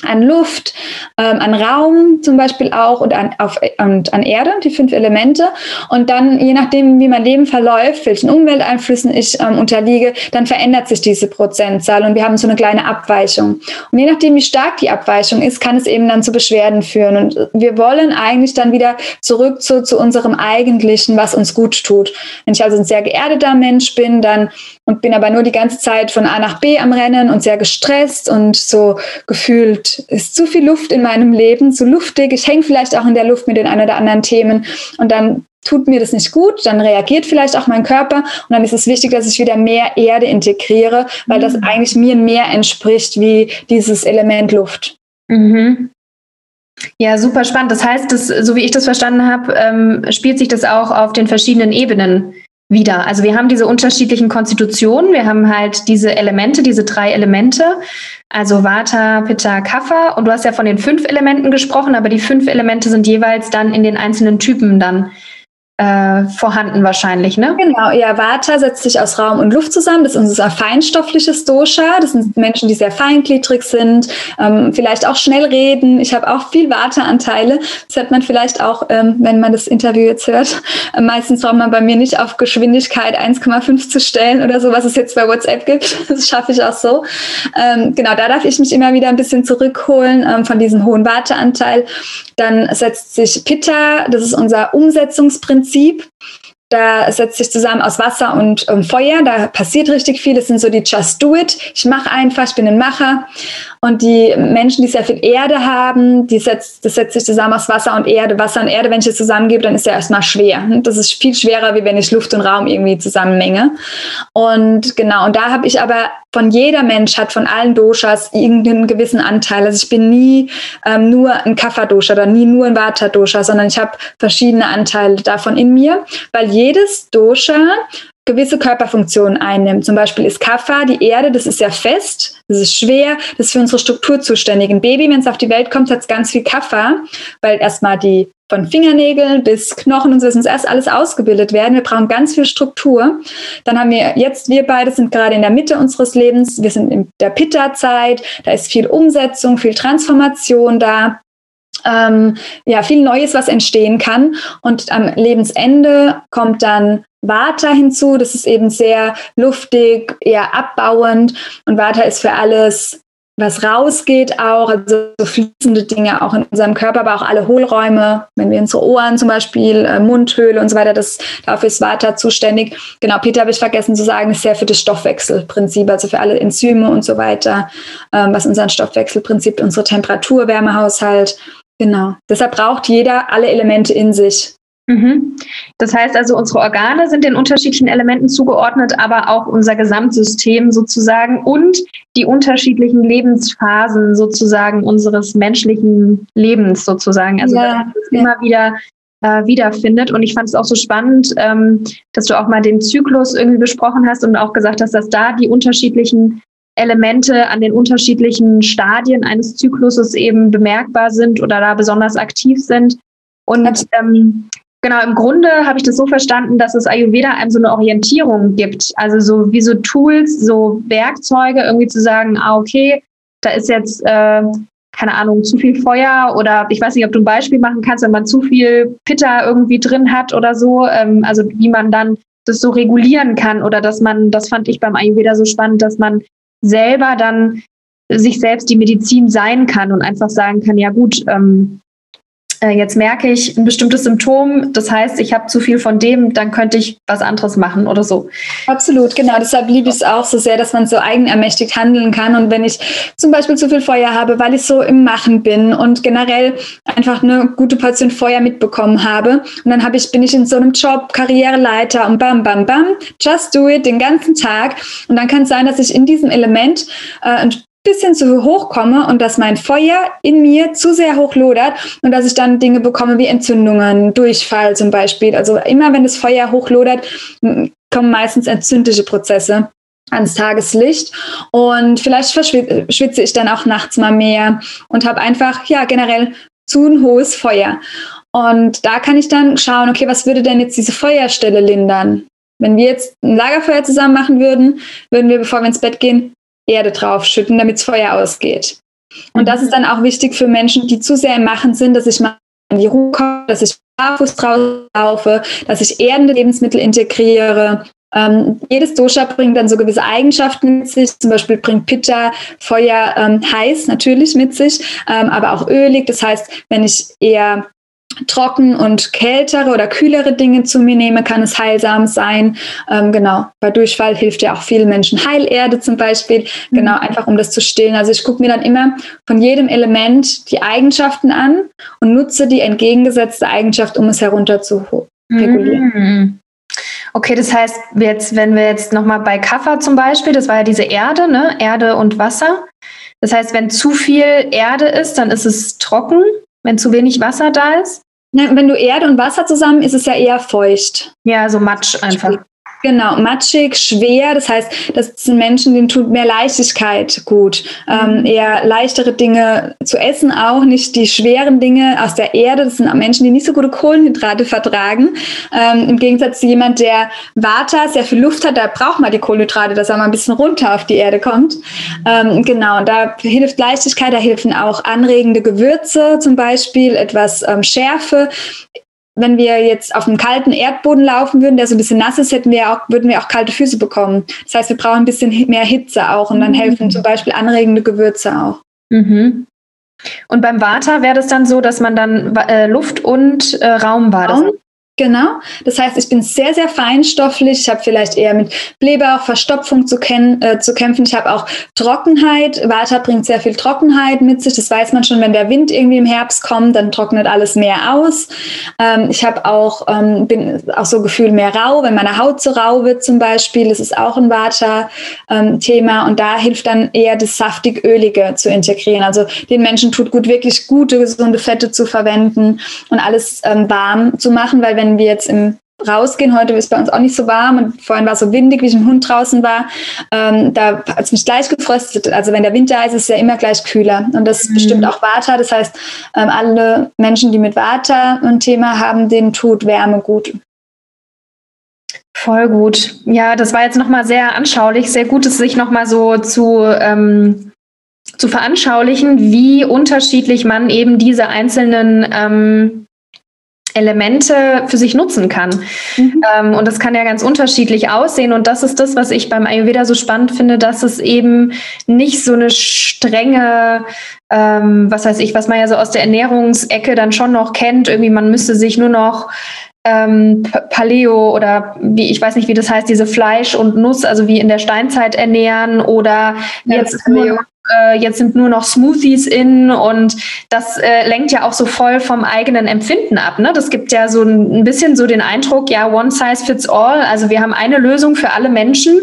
Speaker 2: an Luft, ähm, an Raum zum Beispiel auch und an, auf, und an Erde, die fünf Elemente. Und dann, je nachdem, wie mein Leben verläuft, welchen Umwelteinflüssen ich ähm, unterliege, dann verändert sich diese Prozentzahl und wir haben so eine kleine Abweichung. Und je nachdem, wie stark die Abweichung ist, kann es eben dann zu Beschwerden führen. Und wir wollen eigentlich dann wieder zurück zu, zu unserem Eigentlichen, was uns gut tut. Wenn ich also ein sehr geerdeter Mensch bin, dann und bin aber nur die ganze Zeit von A nach B am Rennen und sehr gestresst und so gefühlt ist zu viel Luft in meinem Leben, zu luftig. Ich hänge vielleicht auch in der Luft mit den ein oder anderen Themen und dann tut mir das nicht gut, dann reagiert vielleicht auch mein Körper und dann ist es wichtig, dass ich wieder mehr Erde integriere, weil das mhm. eigentlich mir mehr entspricht wie dieses Element Luft.
Speaker 1: Mhm. Ja, super spannend. Das heißt, das, so wie ich das verstanden habe, ähm, spielt sich das auch auf den verschiedenen Ebenen wieder. Also wir haben diese unterschiedlichen Konstitutionen, wir haben halt diese Elemente, diese drei Elemente, also Vata, Pitta, Kapha. Und du hast ja von den fünf Elementen gesprochen, aber die fünf Elemente sind jeweils dann in den einzelnen Typen dann äh, vorhanden wahrscheinlich, ne?
Speaker 2: Genau, ja, Vata setzt sich aus Raum und Luft zusammen. Das ist unser feinstoffliches Dosha. Das sind Menschen, die sehr feingliedrig sind, ähm, vielleicht auch schnell reden. Ich habe auch viel Vata-Anteile. Das hat man vielleicht auch, ähm, wenn man das Interview jetzt hört. Äh, meistens braucht man bei mir nicht auf Geschwindigkeit 1,5 zu stellen oder so, was es jetzt bei WhatsApp gibt. <laughs> Das schaffe ich auch so. Ähm, genau, da darf ich mich immer wieder ein bisschen zurückholen ähm, von diesem hohen Vata-Anteil. Dann setzt sich Pitta, das ist unser Umsetzungsprinzip. Da setzt sich zusammen aus Wasser und ähm, Feuer. Da passiert richtig viel. Das sind so die Just Do It. Ich mache einfach, ich bin ein Macher. Und die Menschen, die sehr viel Erde haben, die setzt, das setzt sich zusammen aus Wasser und Erde. Wasser und Erde, wenn ich es zusammengebe, dann ist ja erstmal schwer. Das ist viel schwerer, wie wenn ich Luft und Raum irgendwie zusammenmenge. Und genau, und da habe ich aber von jeder Mensch hat von allen Doshas irgendeinen gewissen Anteil. Also ich bin nie ähm, nur ein Kapha-Dosha oder nie nur ein Vata-Dosha, sondern ich habe verschiedene Anteile davon in mir, weil jedes Dosha gewisse Körperfunktionen einnimmt. Zum Beispiel ist Kapha, die Erde, das ist ja fest, das ist schwer, das ist für unsere Struktur zuständig. Ein Baby, wenn es auf die Welt kommt, hat es ganz viel Kapha, weil erstmal die von Fingernägeln bis Knochen und so, das muss erst alles ausgebildet werden. Wir brauchen ganz viel Struktur. Dann haben wir jetzt, wir beide sind gerade in der Mitte unseres Lebens. Wir sind in der Pitta-Zeit. Da ist viel Umsetzung, viel Transformation da. Ähm, ja, viel Neues, was entstehen kann. Und am Lebensende kommt dann Vata hinzu. Das ist eben sehr luftig, eher abbauend. Und Vata ist für alles, was rausgeht auch, also so fließende Dinge auch in unserem Körper, aber auch alle Hohlräume, wenn wir unsere Ohren zum Beispiel, äh, Mundhöhle und so weiter, das, dafür ist Vata zuständig. Genau, Peter habe ich vergessen zu sagen, ist sehr für das Stoffwechselprinzip, also für alle Enzyme und so weiter, ähm, was unseren Stoffwechselprinzip, unsere Temperatur, Wärmehaushalt, genau. Deshalb braucht jeder alle Elemente in sich.
Speaker 1: Mhm. Das heißt also, unsere Organe sind den unterschiedlichen Elementen zugeordnet, aber auch unser Gesamtsystem sozusagen und die unterschiedlichen Lebensphasen sozusagen unseres menschlichen Lebens sozusagen. Also ja, ja. immer wieder äh, wiederfindet. Und ich fand es auch so spannend, ähm, dass du auch mal den Zyklus irgendwie besprochen hast und auch gesagt hast, dass da die unterschiedlichen Elemente an den unterschiedlichen Stadien eines Zykluses eben bemerkbar sind oder da besonders aktiv sind. Und ähm, Genau, im Grunde habe ich das so verstanden, dass es Ayurveda einem so eine Orientierung gibt. Also so wie so Tools, so Werkzeuge, irgendwie zu sagen, ah, okay, da ist jetzt, äh, keine Ahnung, zu viel Feuer oder ich weiß nicht, ob du ein Beispiel machen kannst, wenn man zu viel Pitta irgendwie drin hat oder so. Ähm, also wie man dann das so regulieren kann oder dass man, das fand ich beim Ayurveda so spannend, dass man selber dann sich selbst die Medizin sein kann und einfach sagen kann, ja gut, ähm, äh, jetzt merke ich ein bestimmtes Symptom, das heißt, ich habe zu viel von dem, dann könnte ich was anderes machen oder so.
Speaker 2: Absolut, genau. Deshalb liebe ich es auch so sehr, dass man so eigenermächtigt handeln kann. Und wenn ich zum Beispiel zu viel Feuer habe, weil ich so im Machen bin und generell einfach eine gute Portion Feuer mitbekommen habe, und dann habe ich, bin ich in so einem Job, Karriereleiter und bam, bam, bam, just do it den ganzen Tag. Und dann kann es sein, dass ich in diesem Element äh, ein bisschen zu hoch komme und dass mein Feuer in mir zu sehr hoch lodert und dass ich dann Dinge bekomme wie Entzündungen, Durchfall zum Beispiel. Also immer wenn das Feuer hoch lodert, kommen meistens entzündliche Prozesse ans Tageslicht und vielleicht schwitze ich dann auch nachts mal mehr und habe einfach ja generell zu ein hohes Feuer. Und da kann ich dann schauen, okay, was würde denn jetzt diese Feuerstelle lindern? Wenn wir jetzt ein Lagerfeuer zusammen machen würden, würden wir, bevor wir ins Bett gehen, Erde draufschütten, damit das Feuer ausgeht. Und das ist dann auch wichtig für Menschen, die zu sehr im Machen sind, dass ich mal in die Ruhe komme, dass ich barfuß draußen laufe, dass ich erdende Lebensmittel integriere. Ähm, jedes Dosha bringt dann so gewisse Eigenschaften mit sich. Zum Beispiel bringt Pitta Feuer ähm, heiß natürlich mit sich, ähm, aber auch ölig. Das heißt, wenn ich eher trocken und kältere oder kühlere Dinge zu mir nehme, kann es heilsam sein. Ähm, genau, bei Durchfall hilft ja auch vielen Menschen Heilerde zum Beispiel, mhm. genau, einfach um das zu stillen. Also ich gucke mir dann immer von jedem Element die Eigenschaften an und nutze die entgegengesetzte Eigenschaft, um es herunter zu regulieren.
Speaker 1: Mhm. Okay, das heißt, jetzt, wenn wir jetzt nochmal bei Kaffer zum Beispiel, das war ja diese Erde, ne? Erde und Wasser. Das heißt, wenn zu viel Erde ist, dann ist es trocken wenn zu wenig Wasser da ist?
Speaker 2: wenn du Erde und Wasser zusammen, ist es ja eher feucht.
Speaker 1: Ja, so Matsch einfach.
Speaker 2: Genau, matschig, schwer. Das heißt, das sind Menschen, denen tut mehr Leichtigkeit gut. Ähm, mhm. eher leichtere Dinge zu essen auch, nicht die schweren Dinge aus der Erde. Das sind auch Menschen, die nicht so gute Kohlenhydrate vertragen. Ähm, Im Gegensatz zu jemand, der Vata, sehr viel Luft hat, da braucht man die Kohlenhydrate, dass er mal ein bisschen runter auf die Erde kommt. Ähm, genau, und da hilft Leichtigkeit, da helfen auch anregende Gewürze zum Beispiel, etwas ähm, Schärfe wenn wir jetzt auf einem kalten Erdboden laufen würden, der so ein bisschen nass ist, hätten wir auch, würden wir auch kalte Füße bekommen. Das heißt, wir brauchen ein bisschen mehr Hitze auch und dann mhm. helfen zum Beispiel anregende Gewürze auch.
Speaker 1: Mhm. Und beim Vata wäre das dann so, dass man dann äh, Luft und äh, Raum war.
Speaker 2: Raum? Genau. Das heißt, ich bin sehr, sehr feinstofflich. Ich habe vielleicht eher mit Blähbauch, Verstopfung zu, äh, zu kämpfen. Ich habe auch Trockenheit. Vata bringt sehr viel Trockenheit mit sich. Das weiß man schon, wenn der Wind irgendwie im Herbst kommt, dann trocknet alles mehr aus. Ähm, ich habe auch, ähm, bin auch so Gefühl mehr rau, wenn meine Haut so rau wird zum Beispiel. Das ist auch ein Vata-Thema. Ähm, und da hilft dann eher das saftig-ölige zu integrieren. Also den Menschen tut gut, wirklich gute, gesunde Fette zu verwenden und alles ähm, warm zu machen, weil wenn wenn wir jetzt im rausgehen. Heute ist bei uns auch nicht so warm und vorhin war es so windig, wie ich im Hund draußen war. Ähm, da hat es mich gleich gefröstet. Also wenn der Winter ist, ist es ja immer gleich kühler. Und das mhm. bestimmt auch Vata. Das heißt, ähm, alle Menschen, die mit Vata ein Thema haben, denen tut Wärme gut.
Speaker 1: Voll gut. Ja, das war jetzt nochmal sehr anschaulich. Sehr gut, es sich nochmal so zu, ähm, zu veranschaulichen, wie unterschiedlich man eben diese einzelnen ähm, Elemente für sich nutzen kann. Mhm. Ähm, und das kann ja ganz unterschiedlich aussehen. Und das ist das, was ich beim Ayurveda so spannend finde, dass es eben nicht so eine strenge, ähm, was weiß ich, was man ja so aus der Ernährungsecke dann schon noch kennt. Irgendwie, man müsste sich nur noch ähm, Paleo oder wie ich weiß nicht, wie das heißt, diese Fleisch und Nuss, also wie in der Steinzeit ernähren oder ja, jetzt Paleo äh, jetzt sind nur noch Smoothies in und das äh, lenkt ja auch so voll vom eigenen Empfinden ab. Ne? Das gibt ja so ein, ein bisschen so den Eindruck, ja, one size fits all. Also wir haben eine Lösung für alle Menschen,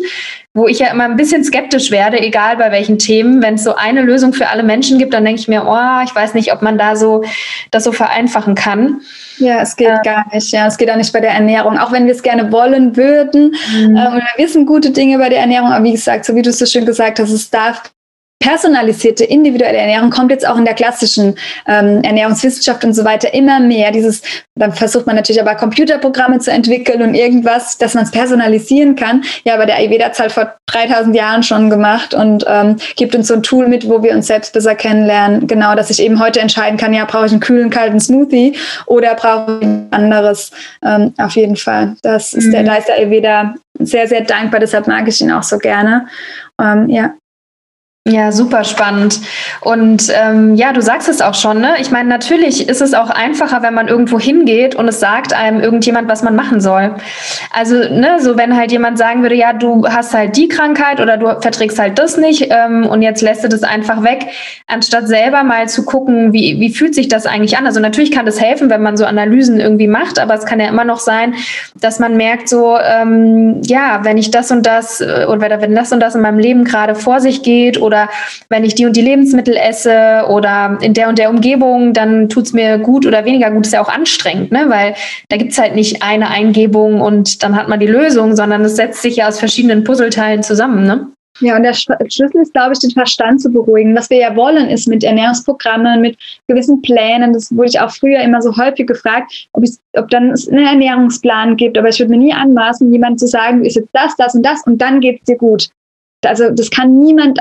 Speaker 1: wo ich ja immer ein bisschen skeptisch werde, egal bei welchen Themen. Wenn es so eine Lösung für alle Menschen gibt, dann denke ich mir, oh, ich weiß nicht, ob man da so das so vereinfachen kann.
Speaker 2: Ja, es geht äh, gar nicht. Ja, es geht auch nicht bei der Ernährung. Auch wenn wir es gerne wollen würden. Mhm. Äh, wir wissen gute Dinge bei der Ernährung, aber wie gesagt, so wie du es so schön gesagt hast, es darf personalisierte, individuelle Ernährung kommt jetzt auch in der klassischen ähm, Ernährungswissenschaft und so weiter immer mehr. Dieses, dann versucht man natürlich aber Computerprogramme zu entwickeln und irgendwas, dass man es personalisieren kann. Ja, aber der Ayurveda hat es halt vor 3000 Jahren schon gemacht und ähm, gibt uns so ein Tool mit, wo wir uns selbst besser kennenlernen. Genau, dass ich eben heute entscheiden kann, ja, brauche ich einen kühlen, kalten Smoothie oder brauche ich ein anderes. Ähm, auf jeden Fall. Das ist der, mhm. ist der Ayurveda sehr, sehr dankbar. Deshalb mag ich ihn auch so gerne. Ähm, ja.
Speaker 1: Ja, super spannend. Und ähm, ja, du sagst es auch schon, ne? Ich meine, natürlich ist es auch einfacher, wenn man irgendwo hingeht und es sagt einem irgendjemand, was man machen soll. Also, ne, so wenn halt jemand sagen würde, ja, du hast halt die Krankheit oder du verträgst halt das nicht ähm, und jetzt lässt du das einfach weg, anstatt selber mal zu gucken, wie, wie fühlt sich das eigentlich an. Also natürlich kann das helfen, wenn man so Analysen irgendwie macht, aber es kann ja immer noch sein, dass man merkt, so, ähm, ja, wenn ich das und das äh, oder wenn das und das in meinem Leben gerade vor sich geht oder wenn ich die und die Lebensmittel esse oder in der und der Umgebung, dann tut es mir gut oder weniger gut. ist ja auch anstrengend, ne? weil da gibt es halt nicht eine Eingebung und dann hat man die Lösung, sondern es setzt sich ja aus verschiedenen Puzzleteilen zusammen. Ne?
Speaker 2: Ja, und der Schlüssel ist, glaube ich, den Verstand zu beruhigen. Was wir ja wollen, ist mit Ernährungsprogrammen, mit gewissen Plänen, das wurde ich auch früher immer so häufig gefragt, ob, ich, ob dann es einen Ernährungsplan gibt. Aber ich würde mir nie anmaßen, jemandem zu sagen, ist jetzt das, das und das und dann geht es dir gut also das kann niemand,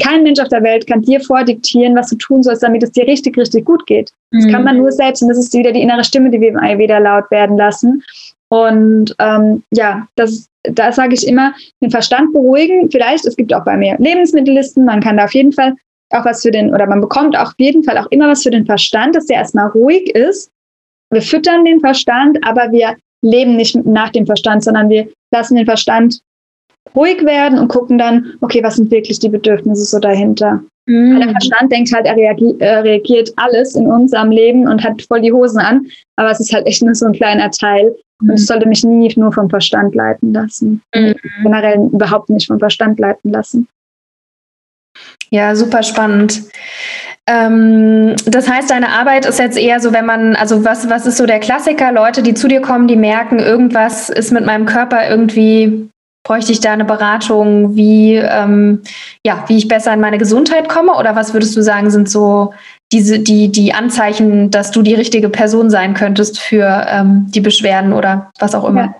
Speaker 2: kein Mensch auf der Welt kann dir vordiktieren, was du tun sollst, damit es dir richtig, richtig gut geht. Das mhm. kann man nur selbst. Und das ist wieder die innere Stimme, die wir im Ayurveda laut werden lassen. Und ähm, ja, das, da sage ich immer, den Verstand beruhigen. Vielleicht, es gibt auch bei mir Lebensmittellisten, man kann da auf jeden Fall auch was für den, oder man bekommt auch auf jeden Fall auch immer was für den Verstand, dass der erstmal ruhig ist. Wir füttern den Verstand, aber wir leben nicht nach dem Verstand, sondern wir lassen den Verstand ruhig werden und gucken dann, okay, was sind wirklich die Bedürfnisse so dahinter. Mhm. Weil der Verstand denkt halt, er reagiert, er reagiert alles in unserem Leben und hat voll die Hosen an, aber es ist halt echt nur so ein kleiner Teil. Und ich mhm. sollte mich nie nur vom Verstand leiten lassen. Mhm. Generell überhaupt nicht vom Verstand leiten lassen.
Speaker 1: Ja, super spannend. Ähm, das heißt, deine Arbeit ist jetzt eher so, wenn man, also was, was ist so der Klassiker? Leute, die zu dir kommen, die merken, irgendwas ist mit meinem Körper irgendwie bräuchte ich da eine Beratung, wie, ähm, ja, wie ich besser in meine Gesundheit komme? Oder was würdest du sagen, sind so diese, die, die Anzeichen, dass du die richtige Person sein könntest für ähm, die Beschwerden oder was auch immer? Ja.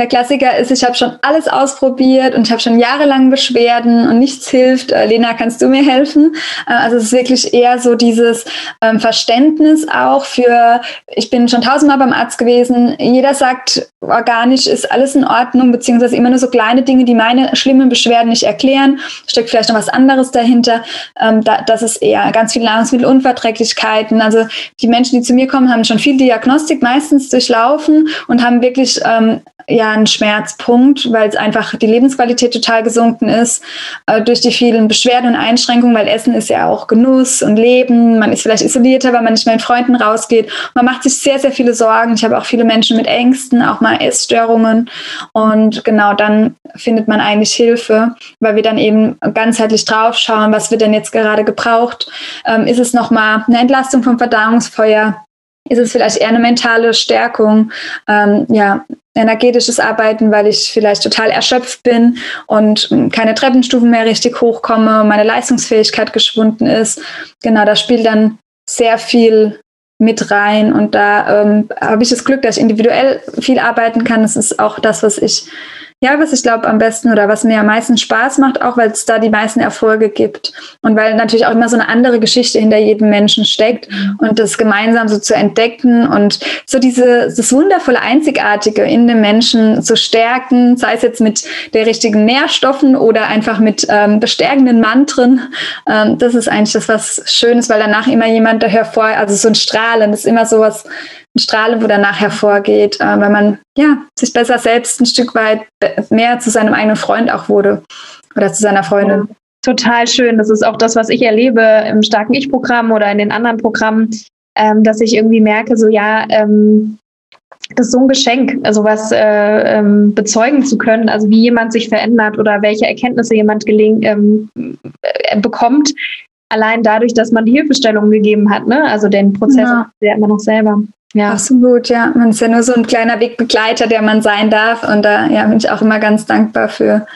Speaker 2: Der Klassiker ist, ich habe schon alles ausprobiert und ich habe schon jahrelang Beschwerden und nichts hilft. Äh, Lena, kannst du mir helfen? Äh, also es ist wirklich eher so dieses ähm, Verständnis auch für, ich bin schon tausendmal beim Arzt gewesen, jeder sagt organisch ist alles in Ordnung, beziehungsweise immer nur so kleine Dinge, die meine schlimmen Beschwerden nicht erklären. Steckt vielleicht noch was anderes dahinter. Ähm, da, das ist eher ganz viele Nahrungsmittelunverträglichkeiten. Also die Menschen, die zu mir kommen, haben schon viel Diagnostik meistens durchlaufen und haben wirklich ähm, ja einen Schmerzpunkt, weil es einfach die Lebensqualität total gesunken ist äh, durch die vielen Beschwerden und Einschränkungen, weil Essen ist ja auch Genuss und Leben. Man ist vielleicht isolierter, weil man nicht mehr mit Freunden rausgeht. Man macht sich sehr, sehr viele Sorgen. Ich habe auch viele Menschen mit Ängsten, auch mal Essstörungen. Und genau dann findet man eigentlich Hilfe, weil wir dann eben ganzheitlich drauf schauen, was wird denn jetzt gerade gebraucht. Ähm, ist es nochmal eine Entlastung vom Verdauungsfeuer? Ist es vielleicht eher eine mentale Stärkung? Ähm, ja, energetisches Arbeiten, weil ich vielleicht total erschöpft bin und keine Treppenstufen mehr richtig hochkomme, meine Leistungsfähigkeit geschwunden ist. Genau, da spielt dann sehr viel mit rein und da ähm, habe ich das Glück, dass ich individuell viel arbeiten kann. Das ist auch das, was ich ja, was ich glaube am besten oder was mir am meisten Spaß macht, auch weil es da die meisten Erfolge gibt und weil natürlich auch immer so eine andere Geschichte hinter jedem Menschen steckt und das gemeinsam so zu entdecken und so diese das wundervolle Einzigartige in dem Menschen zu stärken, sei es jetzt mit der richtigen Nährstoffen oder einfach mit ähm, bestärkenden Mantren. Ähm, das ist eigentlich das was Schönes, weil danach immer jemand da hervor, also so ein Strahlen, das ist immer so Strahlen, wo danach hervorgeht, äh, weil man ja sich besser selbst ein Stück weit mehr zu seinem eigenen Freund auch wurde oder zu seiner Freundin.
Speaker 1: Total schön. Das ist auch das, was ich erlebe im starken Ich-Programm oder in den anderen Programmen, ähm, dass ich irgendwie merke, so ja, ähm, das ist so ein Geschenk, also was äh, ähm, bezeugen zu können, also wie jemand sich verändert oder welche Erkenntnisse jemand geling, ähm, äh, bekommt, allein dadurch, dass man die Hilfestellung gegeben hat, ne? Also den Prozess ja. ja immer noch selber.
Speaker 2: Ja. Absolut, ja. Man ist ja nur so ein kleiner Wegbegleiter, der man sein darf. Und da ja, bin ich auch immer ganz dankbar für.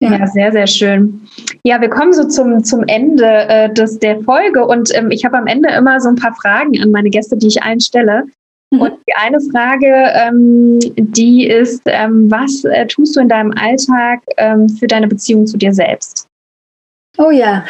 Speaker 1: Ja. ja, sehr, sehr schön. Ja, wir kommen so zum, zum Ende äh, des, der Folge und ähm, ich habe am Ende immer so ein paar Fragen an meine Gäste, die ich einstelle. Mhm. Und die eine Frage, ähm, die ist, ähm, was äh, tust du in deinem Alltag ähm, für deine Beziehung zu dir selbst?
Speaker 2: Oh ja,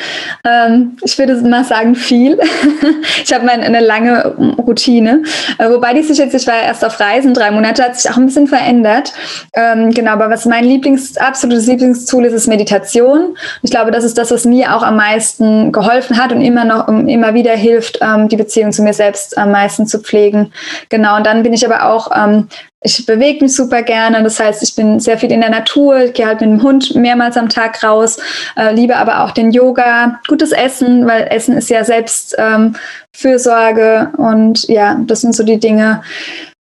Speaker 2: ähm, ich würde mal sagen viel. <laughs> ich habe eine lange Routine, äh, wobei die sich jetzt, ich war erst auf Reisen, drei Monate, hat sich auch ein bisschen verändert. Ähm, genau, aber was mein Lieblings, absolutes Lieblingstool ist, ist Meditation. Ich glaube, das ist das, was mir auch am meisten geholfen hat und immer noch immer wieder hilft, ähm, die Beziehung zu mir selbst am meisten zu pflegen. Genau, und dann bin ich aber auch ähm, ich bewege mich super gerne. Das heißt, ich bin sehr viel in der Natur, gehe halt mit dem Hund mehrmals am Tag raus, äh, liebe aber auch den Yoga, gutes Essen, weil Essen ist ja selbst ähm, Fürsorge und ja, das sind so die Dinge,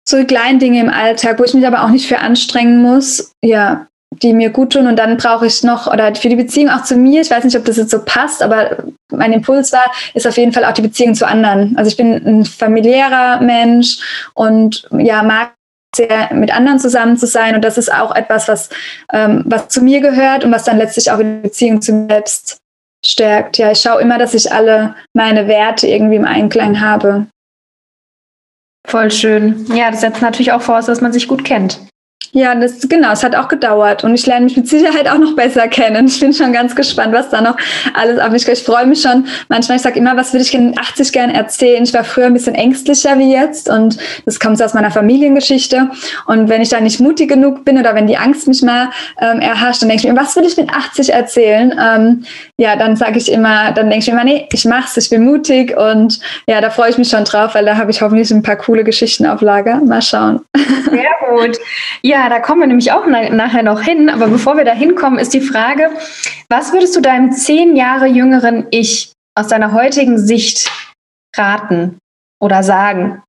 Speaker 2: so die kleinen Dinge im Alltag, wo ich mich aber auch nicht für anstrengen muss, ja, die mir gut tun. Und dann brauche ich noch, oder für die Beziehung auch zu mir, ich weiß nicht, ob das jetzt so passt, aber mein Impuls war, ist auf jeden Fall auch die Beziehung zu anderen. Also ich bin ein familiärer Mensch und ja, mag sehr mit anderen zusammen zu sein. Und das ist auch etwas, was, ähm, was zu mir gehört und was dann letztlich auch in Beziehung zu mir selbst stärkt. Ja, ich schaue immer, dass ich alle meine Werte irgendwie im Einklang habe.
Speaker 1: Voll schön. Ja, das setzt natürlich auch voraus, dass man sich gut kennt.
Speaker 2: Ja, das, genau, es hat auch gedauert und ich lerne mich mit Sicherheit auch noch besser kennen. Ich bin schon ganz gespannt, was da noch alles auf mich kommt. Ich freue mich schon. Manchmal, ich sage immer, was würde ich in 80 gerne erzählen? Ich war früher ein bisschen ängstlicher wie jetzt und das kommt so aus meiner Familiengeschichte. Und wenn ich da nicht mutig genug bin oder wenn die Angst mich mal ähm, erhascht, dann denke ich mir, was würde ich mit 80 erzählen? Ähm, ja, dann sage ich immer, dann denke ich immer, nee, ich mach's, ich bin mutig und ja, da freue ich mich schon drauf, weil da habe ich hoffentlich ein paar coole Geschichten auf Lager. Mal schauen. <laughs>
Speaker 1: Sehr gut. Ja, da kommen wir nämlich auch nachher noch hin. Aber bevor wir da hinkommen, ist die Frage, was würdest du deinem zehn Jahre jüngeren Ich aus deiner heutigen Sicht raten oder sagen?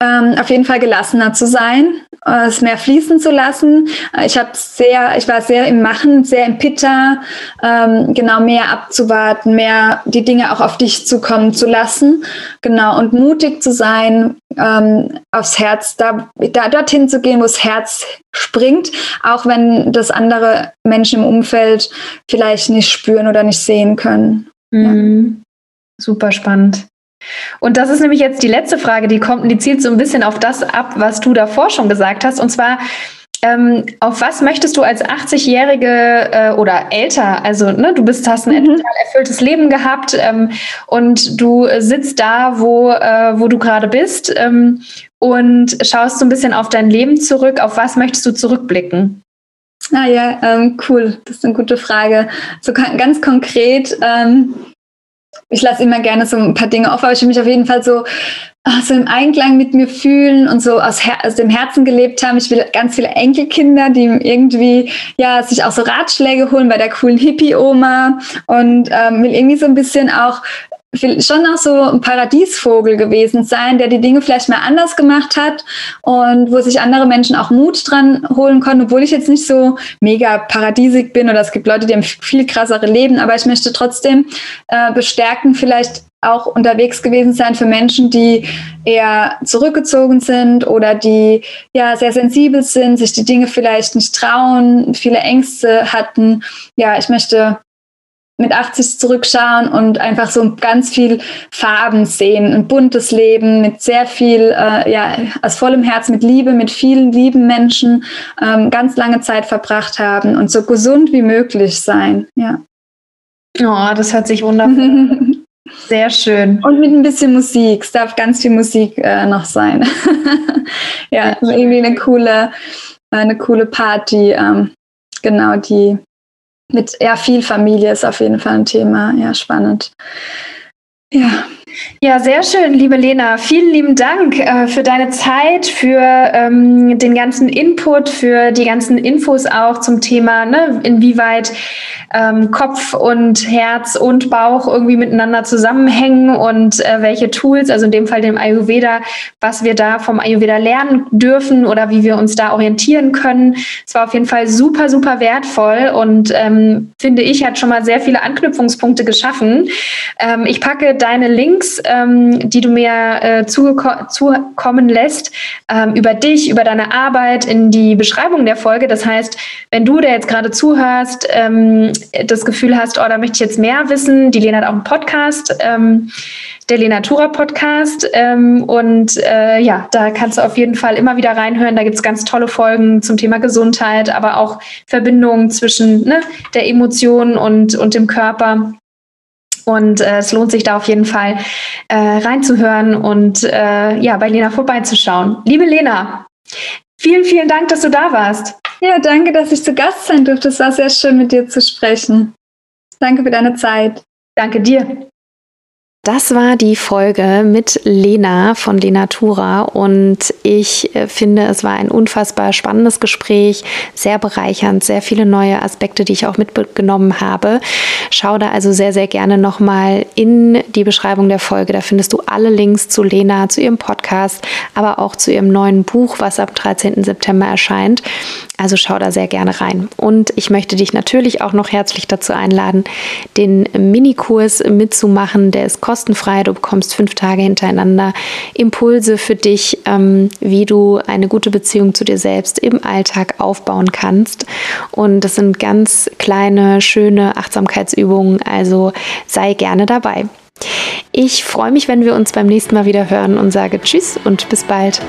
Speaker 2: Ähm, auf jeden Fall gelassener zu sein, äh, es mehr fließen zu lassen. Äh, ich habe sehr, ich war sehr im Machen, sehr im Pitter, ähm, genau mehr abzuwarten, mehr die Dinge auch auf dich zukommen zu lassen, genau und mutig zu sein, ähm, aufs Herz, da, da dorthin zu gehen, wo das Herz springt, auch wenn das andere Menschen im Umfeld vielleicht nicht spüren oder nicht sehen können.
Speaker 1: Mhm. Ja. Super spannend. Und das ist nämlich jetzt die letzte Frage, die kommt und die zielt so ein bisschen auf das ab, was du davor schon gesagt hast. Und zwar, Ähm, auf was möchtest du als 80-Jährige äh, oder älter, also ne, du bist, hast ein mhm. total erfülltes Leben gehabt ähm, und du sitzt da, wo, äh, wo du gerade bist ähm, und schaust so ein bisschen auf dein Leben zurück. Auf was möchtest du zurückblicken?
Speaker 2: Ah ja, ähm, cool. Das ist eine gute Frage. So ganz konkret, ähm, ich lasse immer gerne so ein paar Dinge auf, aber ich will mich auf jeden Fall so, ach, so im Einklang mit mir fühlen und so aus, Her aus dem Herzen gelebt haben. Ich will ganz viele Enkelkinder, die irgendwie ja sich auch so Ratschläge holen bei der coolen Hippie-Oma und ähm, will irgendwie so ein bisschen auch schon auch so ein Paradiesvogel gewesen sein, der die Dinge vielleicht mal anders gemacht hat und wo sich andere Menschen auch Mut dran holen konnten, obwohl ich jetzt nicht so mega paradiesig bin oder es gibt Leute, die haben viel krassere Leben, aber ich möchte trotzdem äh, bestärken, vielleicht auch unterwegs gewesen sein für Menschen, die eher zurückgezogen sind oder die ja sehr sensibel sind, sich die Dinge vielleicht nicht trauen, viele Ängste hatten. Ja, ich möchte mit 80 zurückschauen und einfach so ganz viel Farben sehen, ein buntes Leben mit sehr viel, äh, ja, aus vollem Herz, mit Liebe, mit vielen lieben Menschen ähm, ganz lange Zeit verbracht haben und so gesund wie möglich sein, ja.
Speaker 1: Oh, das hört sich wunderbar <laughs> Sehr schön.
Speaker 2: Und mit ein bisschen Musik. Es darf ganz viel Musik äh, noch sein. <laughs> ja, irgendwie eine coole, eine coole Party. Ähm, genau, die mit ja, viel Familie ist auf jeden Fall ein Thema. Ja, spannend.
Speaker 1: Ja. Ja, sehr schön, liebe Lena. Vielen lieben Dank äh, für deine Zeit, für ähm, den ganzen Input, für die ganzen Infos auch zum Thema, ne, inwieweit ähm, Kopf und Herz und Bauch irgendwie miteinander zusammenhängen und äh, welche Tools, also in dem Fall dem Ayurveda, was wir da vom Ayurveda lernen dürfen oder wie wir uns da orientieren können. Es war auf jeden Fall super, super wertvoll und ähm, finde ich, hat schon mal sehr viele Anknüpfungspunkte geschaffen. Ähm, ich packe deine Links, ähm, die du mir äh, zukommen lässt, ähm, über dich, über deine Arbeit in die Beschreibung der Folge. Das heißt, wenn du da jetzt gerade zuhörst, ähm, das Gefühl hast, oh, da möchte ich jetzt mehr wissen, die Lena hat auch einen Podcast, ähm, der Lenatura Podcast. Ähm, und äh, ja, da kannst du auf jeden Fall immer wieder reinhören. Da gibt es ganz tolle Folgen zum Thema Gesundheit, aber auch Verbindungen zwischen ne, der Emotion und, und dem Körper. Und äh, es lohnt sich da auf jeden Fall äh, reinzuhören und äh, ja, bei Lena vorbeizuschauen. Liebe Lena, vielen, vielen Dank, dass du da warst.
Speaker 2: Ja, danke, dass ich zu Gast sein durfte. Es war sehr schön, mit dir zu sprechen. Danke für deine Zeit.
Speaker 1: Danke dir. Das war die Folge mit Lena von Lenatura und ich äh, finde, es war ein unfassbar spannendes Gespräch, sehr bereichernd, sehr viele neue Aspekte, die ich auch mitgenommen habe. Schau da also sehr, sehr gerne nochmal in die Beschreibung der Folge. Da findest du alle Links zu Lena, zu ihrem Podcast, aber auch zu ihrem neuen Buch, was am 13. September erscheint. Also schau da sehr gerne rein. Und ich möchte dich natürlich auch noch herzlich dazu einladen, den Minikurs mitzumachen. Der ist kostenfrei. Du bekommst fünf Tage hintereinander Impulse für dich, ähm, wie du eine gute Beziehung zu dir selbst im Alltag aufbauen kannst. Und das sind ganz kleine, schöne Achtsamkeitsübungen. Also sei gerne dabei. Ich freue mich, wenn wir uns beim nächsten Mal wieder hören und sage Tschüss und bis bald.